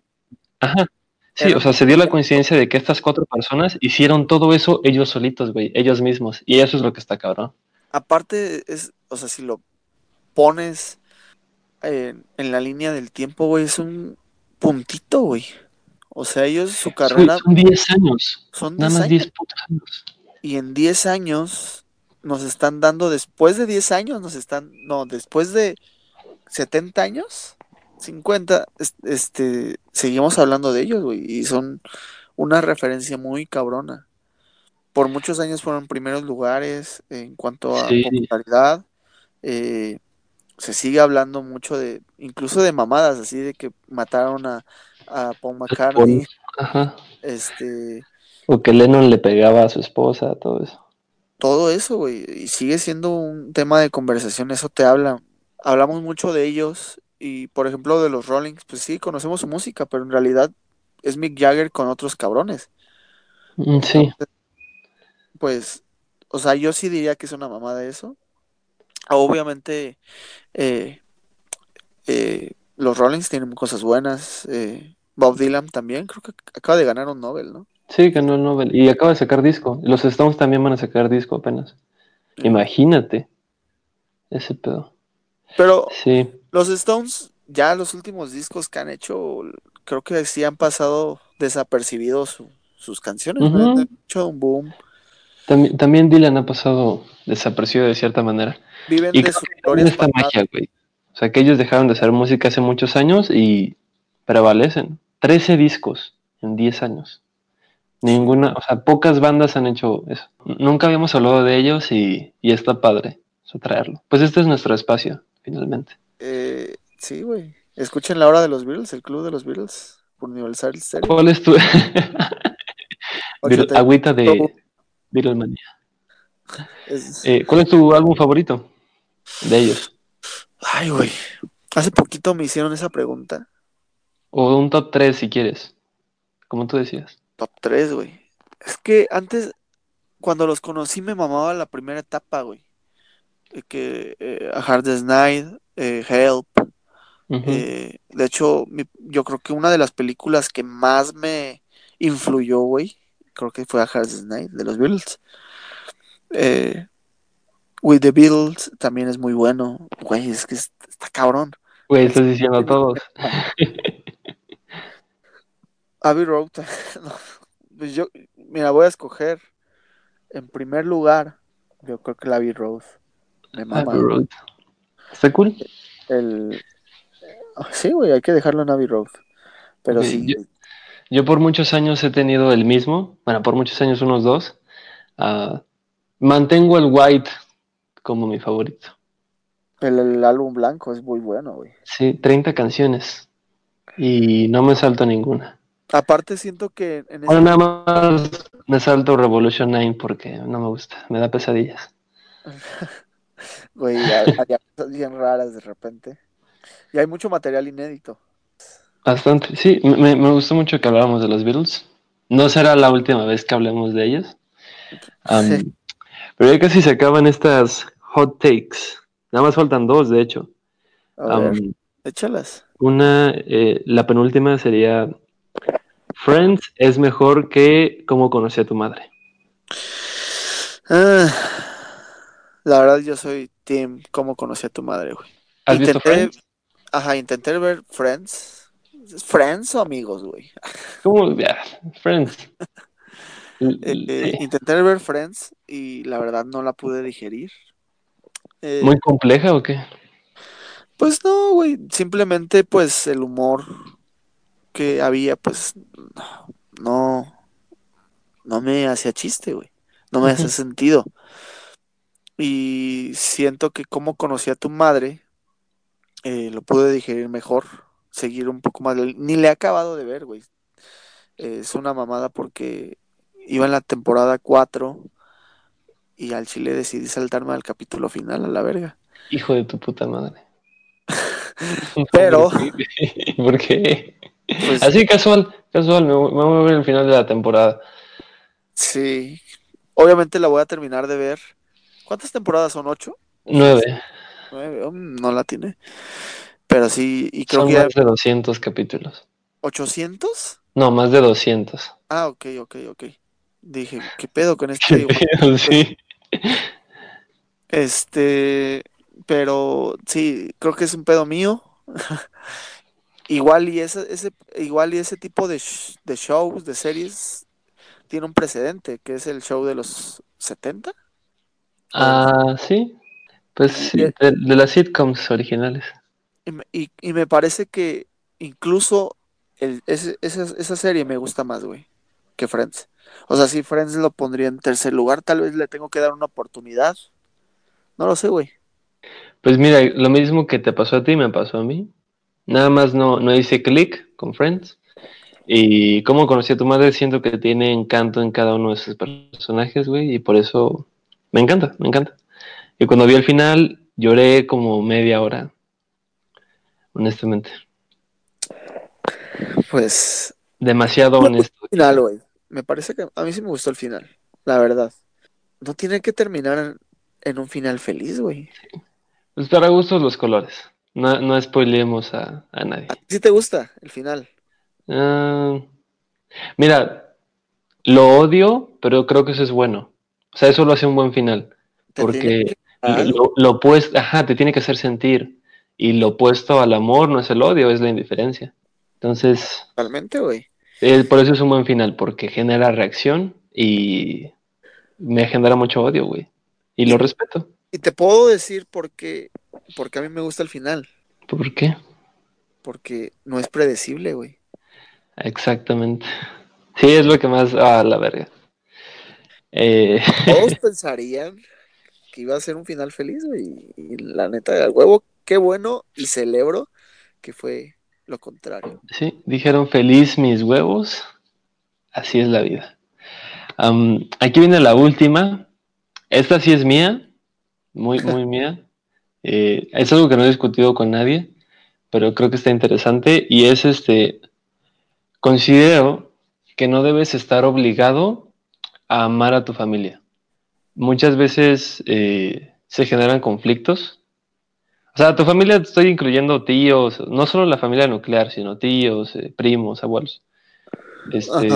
Ajá, sí, o sea, se dio la coincidencia de que estas cuatro personas hicieron todo eso ellos solitos, güey, ellos mismos, y eso es lo que está cabrón. Aparte, es, o sea, si lo pones en, en la línea del tiempo, güey, es un puntito, güey. O sea, ellos su carrera. Son 10 años. Son Nada más 10 años. Y en 10 años nos están dando, después de 10 años, nos están. No, después de 70 años, 50, este. Seguimos hablando de ellos, güey. Y son una referencia muy cabrona. Por muchos años fueron primeros lugares en cuanto a Sí. popularidad. Eh, se sigue hablando mucho de, incluso de mamadas, así de que mataron a, a Paul McCartney, Ajá. este, O que Lennon le pegaba a su esposa, todo eso. todo eso, güey, y sigue siendo un tema de conversación, eso te habla. Hablamos mucho de ellos y, por ejemplo, de los Rollings, pues sí, conocemos su música, pero en realidad es Mick Jagger con otros cabrones. Mm, Sí, Pues, o sea, yo sí diría que es una mamada eso. Obviamente, eh, eh, los Rollings tienen cosas buenas. eh, Bob Dylan también, creo que acaba de ganar un Nobel, ¿no? sí, ganó el Nobel. Y acaba de sacar disco. Los Stones también van a sacar disco apenas. Imagínate. Ese pedo. Pero Sí. los Stones, ya los últimos discos que han hecho, creo que sí han pasado desapercibidos su- sus canciones. Han hecho un boom. También, también Dylan ha pasado desapercibido de cierta manera. Viven Y de glorias esta magia, güey. O sea, que ellos dejaron de hacer música hace muchos años y prevalecen. 13 discos en 10 años. Ninguna, o sea, pocas bandas han hecho eso. Nunca habíamos hablado de ellos y, y está padre eso, traerlo. Pues este es nuestro espacio, finalmente. Eh, sí, güey. Escuchen la hora de los Beatles, el club de los Beatles, por Universal Stereo. ¿Cuál es tu *laughs* agüita de Beatlemania? es- Eh, ¿Cuál es tu álbum favorito de ellos? Ay, güey. Hace poquito me hicieron esa pregunta. O un top 3 si quieres, como tú decías. Top 3, güey. Es que antes, cuando los conocí, me mamaba la primera etapa, güey. Que eh, A Hardest Night, eh, Help. Eh, de hecho, mi- yo creo que una de las películas que más me influyó, güey, creo que fue A Hardest Night de los Beatles. Eh, With the Beatles también es muy bueno. Güey, es que es- está cabrón. Güey, estás diciendo a todos. Abbey Road. *laughs* no, pues yo, mira, voy a escoger en primer lugar. Yo creo que la Abbey Road. Me mama. Abbey Road. Está cool. El... Sí, güey, hay que dejarlo en Abbey Road. Pero sí, yo- Yo por muchos años he tenido el mismo, bueno, por muchos años unos dos. Ah, mantengo el White como mi favorito. el, el álbum blanco es muy bueno, güey. Sí, 30 canciones. Y no me salto ninguna. Aparte siento que en Bueno, nada más me salto Revolution 9 porque no me gusta, me da pesadillas. *laughs* güey, ha- había cosas bien raras de repente. Y hay mucho material inédito. Bastante, sí, me, me gustó mucho que habláramos de los Beatles. No será la última vez que hablemos de ellos. Am, pero ya casi se acaban estas hot takes. Nada más faltan dos, de hecho. A Am, ver, échalas. una, eh, la penúltima sería Friends es mejor que Cómo conocí a tu madre. Ah, la verdad, yo soy Team ¿Cómo conocí a tu madre, güey? ¿Has visto Intenté, Friends? ajá, intenté ver Friends. ¿Es ¿Friends o amigos, güey? *laughs* ¿Cómo? Ya, Friends. *laughs* Eh, eh, sí. intenté ver Friends y la verdad no la pude digerir. Eh, ¿Muy compleja o qué? pues no, güey, simplemente pues el humor que había, pues no, no me hacía chiste, güey. No me hacía sentido. Y siento que como conocí a tu madre, eh, lo pude digerir mejor, seguir un poco más. Ni le he acabado de ver, güey. Es una mamada porque iba en la temporada 4 y al chile decidí saltarme al capítulo final a la verga. Hijo de tu puta madre. *laughs* *laughs* Pero, *laughs* ¿Por qué? Pues Así casual, casual, me voy me voy a ver el final de la temporada. sí, obviamente la voy a terminar de ver. ¿Cuántas temporadas son? ¿Ocho? Nueve. ¿Nueve? Oh, no la tiene. Pero sí, y creo Son que ya... más de 200 capítulos. ¿800? No, más de 200. Ah, ok, ok, ok. Dije, ¿qué pedo con ¿Qué este? *laughs* pedo? *laughs* Sí. Este, pero sí, creo que es un pedo mío. *laughs* igual y ese, ese, igual y ese tipo de, sh- de shows, de series, tiene un precedente, que es el show de los 70. o de los- Ah, sí. Pues sí, de, de las sitcoms originales. Y me- parece que incluso esa, esa serie me gusta más, güey, que Friends. O sea, si Friends lo pondría en tercer lugar, tal vez le tengo que dar una oportunidad. No lo sé, güey. Pues mira, lo mismo que te pasó a ti, me pasó a mí. Nada más no, no hice clic con Friends. Y como conocí a tu madre, siento que tiene encanto en cada uno de sus personajes, güey. Y por eso me encanta, me encanta. Y cuando vi el final, lloré como media hora, honestamente. Pues Demasiado honesto. final, güey. Me parece que a mí sí me gustó el final, la verdad. No tiene que terminar en, en un final feliz, güey. Pues para gustos los colores. No, no spoilemos a, a nadie. ¿A ti sí te gusta el final? Ah, mira, lo odio, pero creo que eso es bueno. O sea, eso lo hace un buen final. Porque que lo, lo opuesto, ajá, te tiene que hacer sentir. Y lo opuesto al amor no es el odio, es la indiferencia. Entonces, totalmente, güey. eh, por eso es un buen final, porque genera reacción y me genera mucho odio, güey. Y lo respeto. Y te puedo decir por qué, porque a mí me gusta el final. ¿Por qué? Porque no es predecible, güey. Exactamente. Sí, es lo que más. Ah, la verga. Eh, Todos *laughs* pensarían que iba a ser un final feliz, güey. Y la neta, al huevo, qué bueno y celebro que fue lo contrario. sí, dijeron feliz mis huevos. Así es la vida. Aquí viene la última. Esta sí es mía. Muy, *laughs* muy mía. Eh, es algo que no he discutido con nadie, pero creo que está interesante. Y es este. Considero que no debes estar obligado a amar a tu familia. Muchas veces eh, se generan conflictos. O sea, tu familia estoy incluyendo tíos, no solo la familia nuclear, sino tíos, eh, primos, abuelos. Este,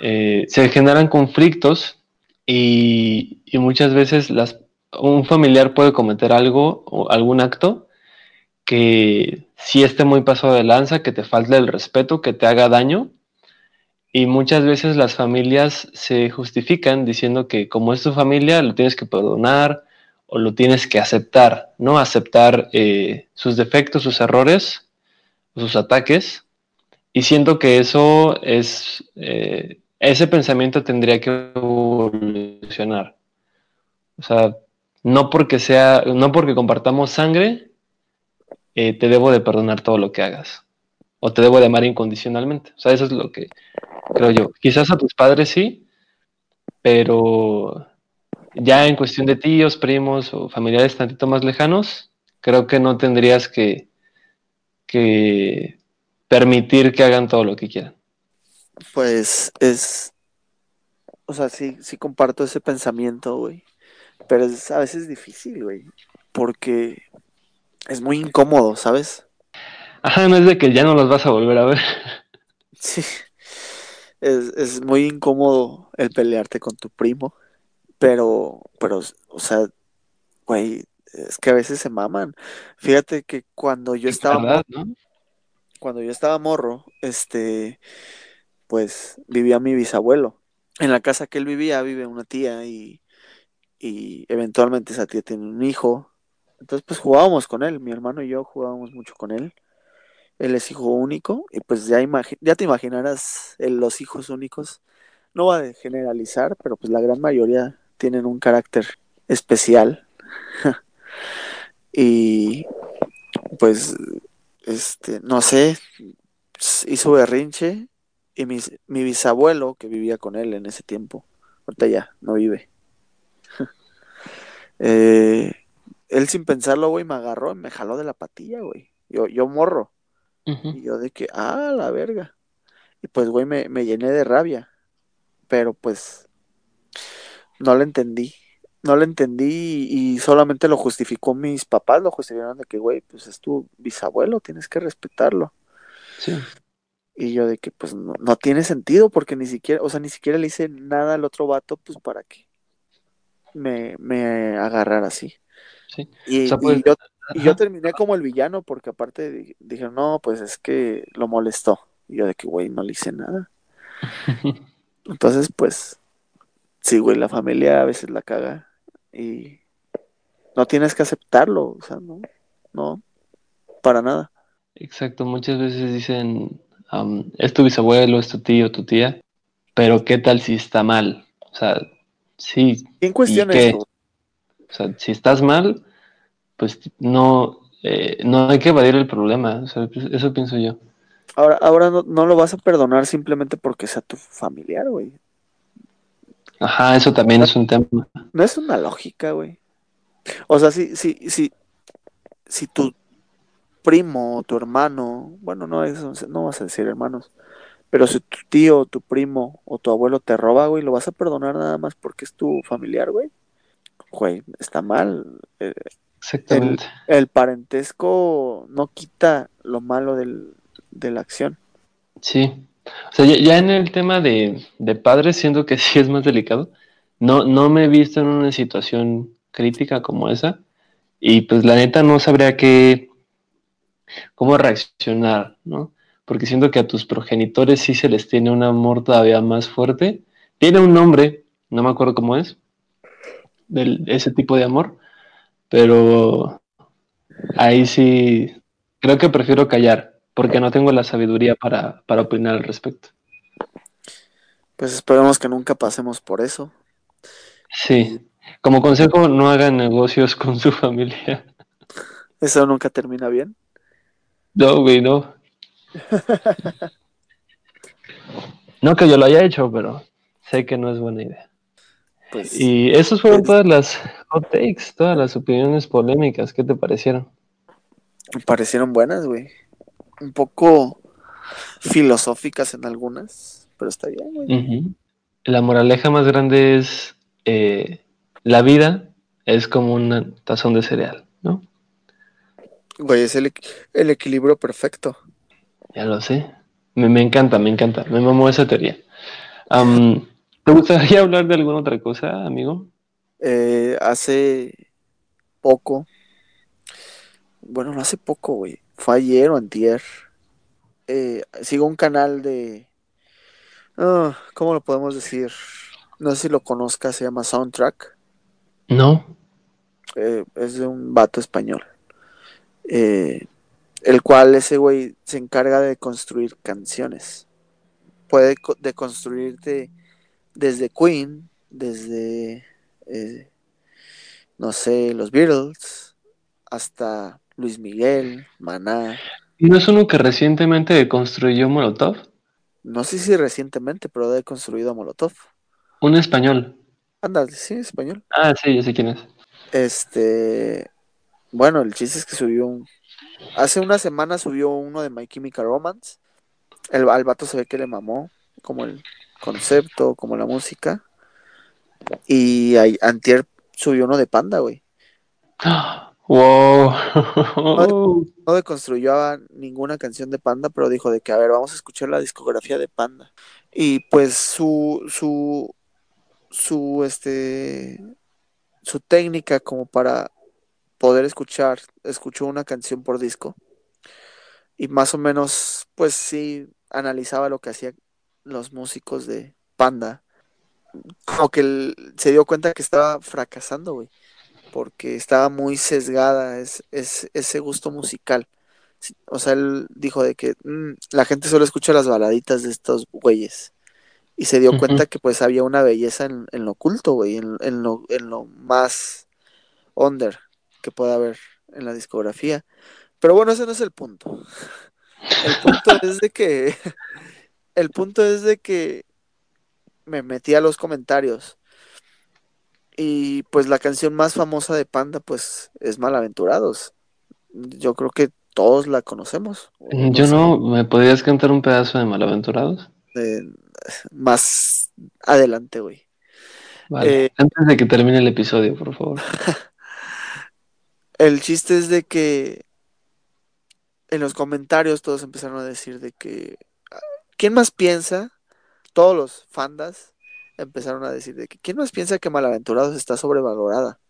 eh, se generan conflictos y, y muchas veces las, un familiar puede cometer algo o algún acto que sí esté muy pasado de lanza, que te falte el respeto, que te haga daño. Y muchas veces las familias se justifican diciendo que como es tu familia, lo tienes que perdonar o lo tienes que aceptar, ¿no? Aceptar eh, sus defectos, sus errores, sus ataques. Y siento que eso es, eh, ese pensamiento tendría que evolucionar. O sea, no porque sea, no porque compartamos sangre, eh, te debo de perdonar todo lo que hagas. O te debo de amar incondicionalmente. O sea, eso es lo que creo yo. Quizás a tus padres sí, pero ya en cuestión de tíos, primos o familiares tantito más lejanos, creo que no tendrías que, que permitir que hagan todo lo que quieran. Pues es, o sea, sí, sí comparto ese pensamiento, güey. Pero es a veces difícil, güey. Porque es muy incómodo, ¿sabes? Ajá, no es de que ya no los vas a volver a ver. *laughs* Sí. Es, es muy incómodo el pelearte con tu primo. Pero, pero, o sea, güey, es que a veces se maman. Fíjate que cuando yo Es estaba verdad, morro, ¿no? cuando yo estaba morro, este, pues vivía mi bisabuelo. En la casa que él vivía vive una tía y, y eventualmente esa tía tiene un hijo. Entonces, pues jugábamos con él, mi hermano y yo jugábamos mucho con él. Él es hijo único y pues ya, ya te imaginarás eh, los hijos únicos. No va a generalizar, pero pues la gran mayoría tienen un carácter especial *laughs* y pues, este, no sé, hizo berrinche y mi, mi bisabuelo, que vivía con él en ese tiempo, ahorita ya no vive, *laughs* eh, él sin pensarlo, güey, me agarró y me jaló de la patilla, güey. Yo, yo morro. Y yo de que, ah, la verga. Y pues, güey, me, me llené de rabia. Pero pues, no lo entendí. No lo entendí y, y solamente lo justificó mis papás, lo justificaron de que, güey, pues es tu bisabuelo, tienes que respetarlo. Sí, Y yo de que, pues no, no tiene sentido porque ni siquiera, o sea, ni siquiera le hice nada al otro vato, pues para que me, me agarrara así. sí. Y, O sea, pues, y yo, y yo terminé como el villano porque aparte di- dijeron, no, pues es que lo molestó. Y yo de que, güey, no le hice nada. *laughs* Entonces, pues, sí, güey, la familia a veces la caga y no tienes que aceptarlo, o sea, no, no, para nada. Exacto, muchas veces dicen, am, es tu bisabuelo, es tu tío, tu tía, pero ¿qué tal si está mal? O sea, sí, ¿Quién ¿y cuestiona eso? O sea, si estás mal, pues no, eh, no hay que evadir el problema, o sea, pues, eso pienso yo. Ahora, ahora no, no lo vas a perdonar simplemente porque sea tu familiar, güey. Ajá, eso también es un tema. No es una lógica, güey. O sea, si, si, si, si tu primo, tu hermano, bueno, no, eso, no vas a decir hermanos, pero si tu tío, tu primo o tu abuelo te roba, güey, lo vas a perdonar nada más porque es tu familiar, güey. Güey, está mal. Eh, El, Exactamente. el parentesco no quita lo malo del, de la acción. Sí. O sea, ya, en el tema de, de padres, siento que *laughs* sí es más delicado. No, no me he visto en una situación crítica como esa. Y pues la neta no sabría qué, cómo reaccionar, ¿no? Porque siento que a tus progenitores sí se les tiene un amor todavía más fuerte. Tiene un nombre, no me acuerdo cómo es, de ese tipo de amor, pero ahí sí creo que prefiero callar, porque no tengo la sabiduría para, para opinar al respecto. Pues esperemos que nunca pasemos por eso. Sí, como consejo, no hagan negocios con su *laughs* familia. Eso nunca termina bien. No, güey, no. *laughs* No que yo lo haya hecho, pero sé que no es buena idea. Pues Y esas fueron es- todas las hot takes, todas las opiniones polémicas. ¿Qué te parecieron? me parecieron buenas, güey. Un poco filosóficas en algunas, pero está bien, güey. La moraleja más grande es eh, la vida es como un tazón de cereal, ¿no? Güey, es el, el equilibrio perfecto. Ya lo sé. Me, me encanta, me encanta. Me mamó esa teoría. ¿Te gustaría *laughs* hablar de alguna otra cosa, amigo? Eh, hace poco, bueno, no hace poco, güey. Fue ayer o antier. Eh, sigo un canal de Ah, ¿cómo lo podemos decir? No sé si lo conozcas, se llama Soundtrack. No. eh, es de un vato español. eh, el cual ese güey se encarga de construir canciones. Puede co- deconstruirte desde Queen, desde, eh, no sé, los Beatles, hasta Luis Miguel, Maná. ¿No es uno que recientemente construyó Molotov? No sé si recientemente, pero ha construido Molotov. Un español. Ándale, sí, español. Ah, sí, ya sé quién es. Este, bueno, el chiste es que subió un, hace una semana subió uno de My Chemical Romance. El, al vato se ve que le mamó, como el concepto, como la música. Y ahí, antier subió uno de Panda, güey. Wow. No deconstruyó *laughs* a ninguna canción de Panda, pero dijo de que, a ver, vamos a escuchar la discografía de Panda. Y pues su, su, su, este, su técnica como para poder escuchar, escuchó una canción por disco y más o menos, pues sí, analizaba lo que hacían los músicos de Panda. Como que él se dio cuenta que estaba fracasando, güey, porque estaba muy sesgada es, es, ese gusto musical. O sea, él dijo de que mmm, la gente solo escucha las baladitas de estos güeyes. Y se dio cuenta que pues había una belleza en, en lo oculto, güey, en, en, lo, en lo más under que pueda haber en la discografía. Pero bueno, ese no es el punto. *laughs* El punto es de que. *laughs* El punto es de que me metí a los comentarios. Y pues la canción más famosa de Panda, pues, es Malaventurados. Yo creo que todos la conocemos. No Yo sé. no, ¿me podrías cantar un pedazo de Malaventurados? eh, más adelante, güey. Vale. Eh, Antes de que termine el episodio, por favor. *laughs* el chiste es de que en los comentarios todos empezaron a decir de que. ¿Quién más piensa? Todos los fandas empezaron a decir de que. ¿Quién más piensa que Malaventurados está sobrevalorada?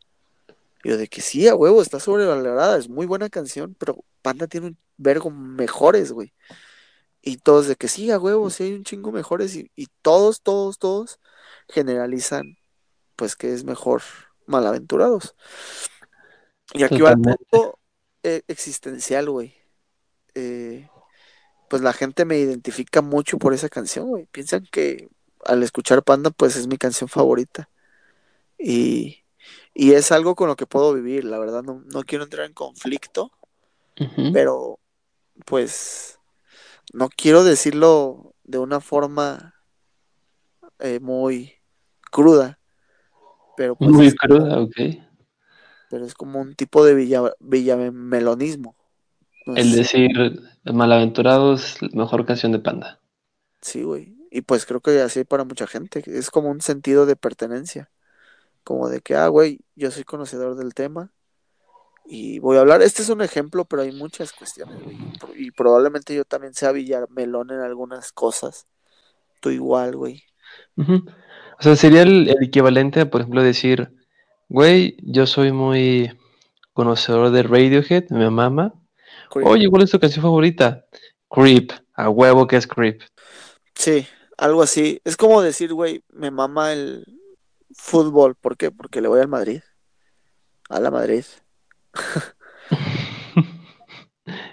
Y yo de que sí, a huevo, está sobrevalorada, es muy buena canción, pero Panda tiene un vergo mejores, güey. Y todos de que sí, a huevo, sí hay un chingo mejores. Y, y todos, todos, todos generalizan, pues que es mejor Malaventurados. Y aquí va el punto eh, existencial, güey. Eh, pues la gente me identifica mucho por esa canción, güey. Piensan que al escuchar Panda, pues es mi canción favorita. Y, y es algo con lo que puedo vivir, la verdad, no, no quiero entrar en conflicto, pero pues no quiero decirlo de una forma eh, muy cruda, pero pues Muy es cruda, ok. pero es como un tipo de villa, villamelonismo. No El sé, decir Malaventurados, mejor canción de Panda. sí, güey. Y pues creo que así para mucha gente, es como un sentido de pertenencia, como de que, ah, güey, yo soy conocedor del tema y voy a hablar. Este es un ejemplo, pero hay muchas cuestiones, güey. Y probablemente yo también sea villamelón en algunas cosas. Tú igual, güey. O sea, sería el, el equivalente a, por ejemplo, decir, güey, yo soy muy conocedor de Radiohead, me mama. Creep. Oye, ¿cuál es tu canción favorita? Creep, a huevo que es Creep. Sí, algo así. Es como decir, güey, me mama el fútbol. ¿Por qué? Porque le voy al Madrid. A la Madrid. *laughs*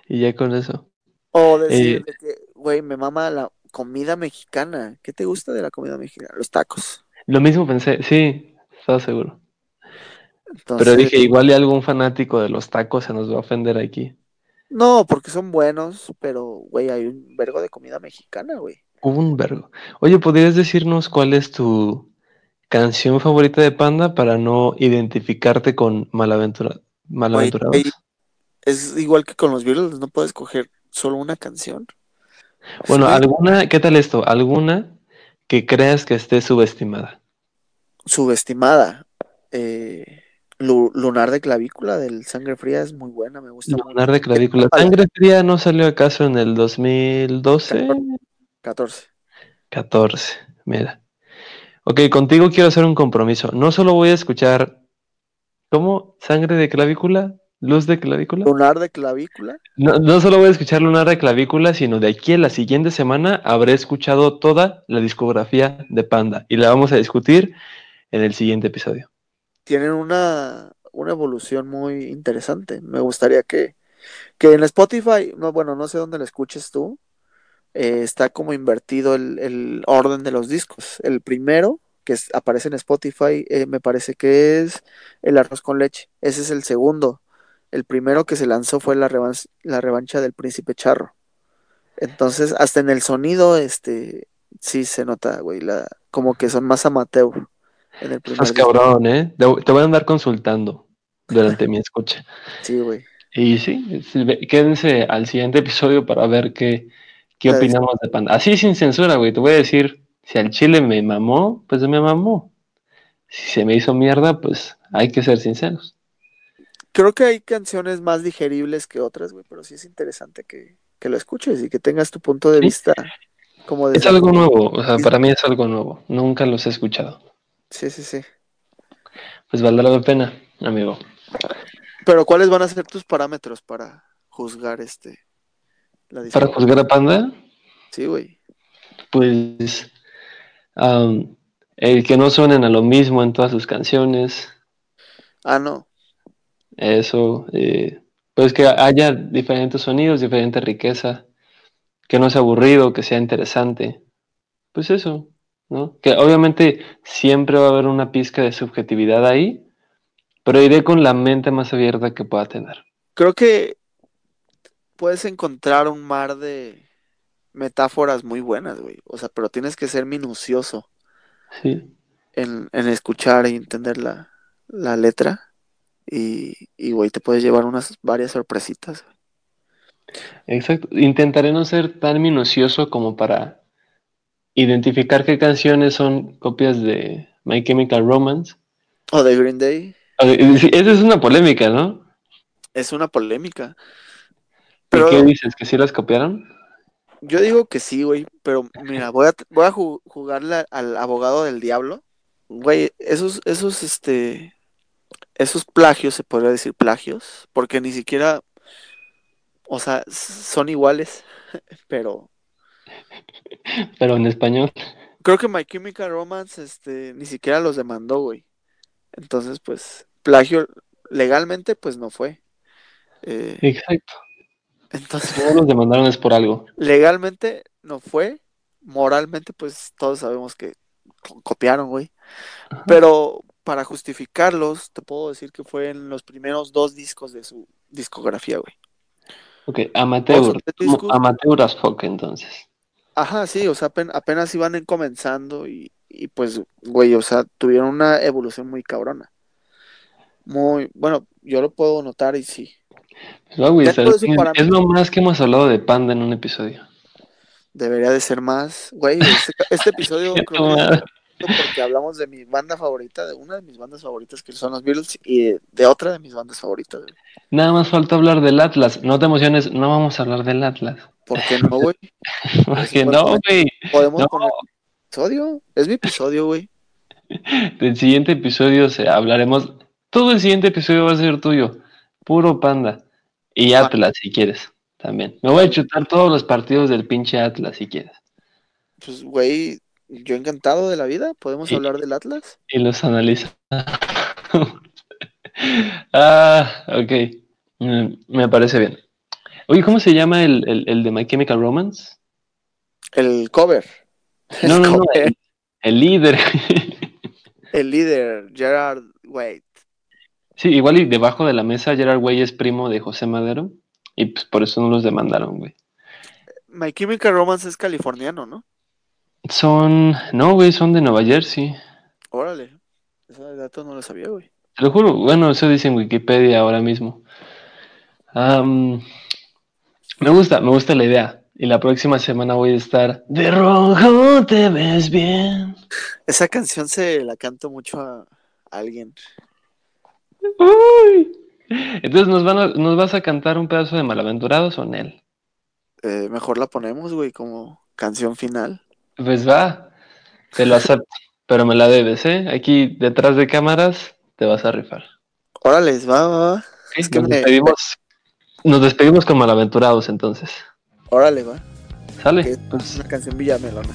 y ya con eso. O decir Eh, que, güey, me mama la comida mexicana. ¿Qué te gusta de la comida mexicana? Los tacos. lo mismo pensé, sí, estaba seguro. Pero dije, igual y algún fanático de los tacos se nos va a ofender aquí. no, porque son buenos, pero, güey, hay un vergo de comida mexicana, güey. Un vergo. Oye, ¿podrías decirnos cuál es tu canción favorita de Panda para no identificarte con Malaventura Malaventurados? es igual que con los Beatles, no puedes coger solo una canción. Bueno, alguna, ¿qué tal esto? ¿Alguna que creas que esté subestimada? subestimada. Eh, Lu- Lunar de clavícula del Sangre Fría es muy buena, me gusta mucho. Lunar de clavícula. ¿Sangre fría no salió acaso en el 2012? 14. 14, mira. Ok, contigo quiero hacer un compromiso. No solo voy a escuchar, ¿cómo? ¿Sangre de clavícula? ¿Luz de clavícula? Lunar de clavícula. No, no solo voy a escuchar Lunar de clavícula, sino de aquí a la siguiente semana habré escuchado toda la discografía de Panda y la vamos a discutir en el siguiente episodio. Tienen una, una evolución muy interesante. Me gustaría que, que en Spotify, no, bueno, no sé dónde lo escuches tú, eh, está como invertido el, el orden de los discos. El primero que es- aparece en Spotify eh, me parece que es El arroz con leche. Ese es el segundo. El primero que se lanzó fue la, revan- la revancha del príncipe charro. Entonces, hasta en el sonido, este, sí se nota, güey, la, como que son más amateur en el primer Estás disco. cabrón, ¿eh? Te, voy a andar consultando durante mi escucha. Sí, güey. Y sí, quédense al siguiente episodio para ver qué, qué opinamos de Panda. Así sin censura, güey. Te voy a decir, si al chile me mamó, pues me mamó. Si se me hizo mierda, pues hay que ser sinceros. Creo que hay canciones más digeribles que otras, güey, pero sí es interesante que, que lo escuches y que tengas tu punto de Sí. vista como Es desde algo nuevo, o sea, para mí es algo nuevo. Nunca los he escuchado. Sí, sí, sí. Pues valdrá la pena, amigo. Pero ¿cuáles van a ser tus parámetros para juzgar este la Para juzgar a Panda, Sí, güey. pues el que no suenen a lo mismo en todas sus canciones, Ah, no. eso, eh, pues que haya diferentes sonidos, diferente riqueza, que no sea aburrido, que sea interesante, pues eso, ¿no? Que obviamente siempre va a haber una pizca de subjetividad ahí, pero iré con la mente más abierta que pueda tener. Creo que puedes encontrar un mar de metáforas muy buenas, güey. O sea, pero tienes que ser minucioso Sí, en, en escuchar y entender la, la letra. Y, y, güey, te puedes llevar unas varias sorpresitas. güey. exacto. Intentaré no ser tan minucioso como para identificar qué canciones son copias de My Chemical Romance. O de Green Day. O de- sí, Esa es una polémica, ¿no? Es una polémica. ¿Y qué dices? ¿Que sí las copiaron? yo digo que sí, güey. Pero mira, voy a, voy a ju- jugarle al abogado del diablo. Güey, esos, esos, este, esos plagios, se podría decir plagios, porque ni siquiera, o sea, son iguales, *laughs* pero *laughs* Pero en español. creo que My Chemical Romance, este, ni siquiera los demandó, güey. Entonces, pues, plagio legalmente, pues no fue. Eh, Exacto. Entonces, Todos los demandaron es por algo. *laughs* legalmente no fue, moralmente, pues todos sabemos que co- copiaron, güey. Ajá. Pero para justificarlos, te puedo decir que fue en los primeros dos discos de su discografía, güey. Ok, amateur. amateur as fuck, entonces. Ajá, sí, o sea, apen- apenas iban en- comenzando y, y pues, güey, o sea, tuvieron una evolución muy cabrona. Muy, bueno, yo lo puedo notar y sí. Güey, su es lo más que hemos hablado de Panda en un episodio. Debería de ser más, güey, este, este episodio *laughs* creo que es porque hablamos de mi banda favorita, de una de mis bandas favoritas que son los Beatles y de, de otra de mis bandas favoritas, güey. Nada más falta hablar del Atlas. No te emociones, no vamos a hablar del Atlas. ¿Por qué no, güey? *laughs* Porque no, güey. Podemos No. poner episodio, es mi episodio, güey. *laughs* Del siguiente episodio se hablaremos. Todo el siguiente episodio va a ser tuyo. Puro Panda. Y. Atlas, si quieres. También. Me voy a chutar todos los partidos del pinche Atlas, si quieres. Pues, güey, yo encantado de la vida, ¿podemos Y- hablar del Atlas? Y los analiza. *laughs* ah, ok. Mm, Me parece bien. Oye, ¿cómo se llama el, el- el de My Chemical Romance? El cover. No, *laughs* El no, no. El, el líder. *laughs* El líder, Gerard Wade. Sí, igual y debajo de la mesa Gerard Way es primo de José Madero. Y pues por eso no los demandaron, güey. My Chemical Romance es californiano, ¿no? Son. No, güey, son de Nueva Jersey. Órale. Ese dato no lo sabía, güey. Te lo juro, bueno, eso dice en Wikipedia ahora mismo. Me gusta, me gusta la idea. Y la próxima semana voy a estar de rojo, te ves bien. Esa canción se la canto mucho a alguien. Uy. Entonces, ¿nos, van a- ¿nos vas a cantar un pedazo de Malaventurados o Nel? Eh, mejor la ponemos, güey, como canción final. Pues va, te lo acepto, *laughs* pero me la debes, ¿eh? Aquí detrás de cámaras te vas a rifar. Órale, va, va. Es que nos, me- despedimos, nos despedimos con Malaventurados entonces. Órale, va. ¿Sale? Ok. Pues Una canción villamelona.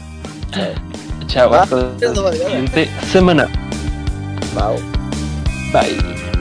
Chao. chao, hasta la ya. siguiente semana. Bye. Bye.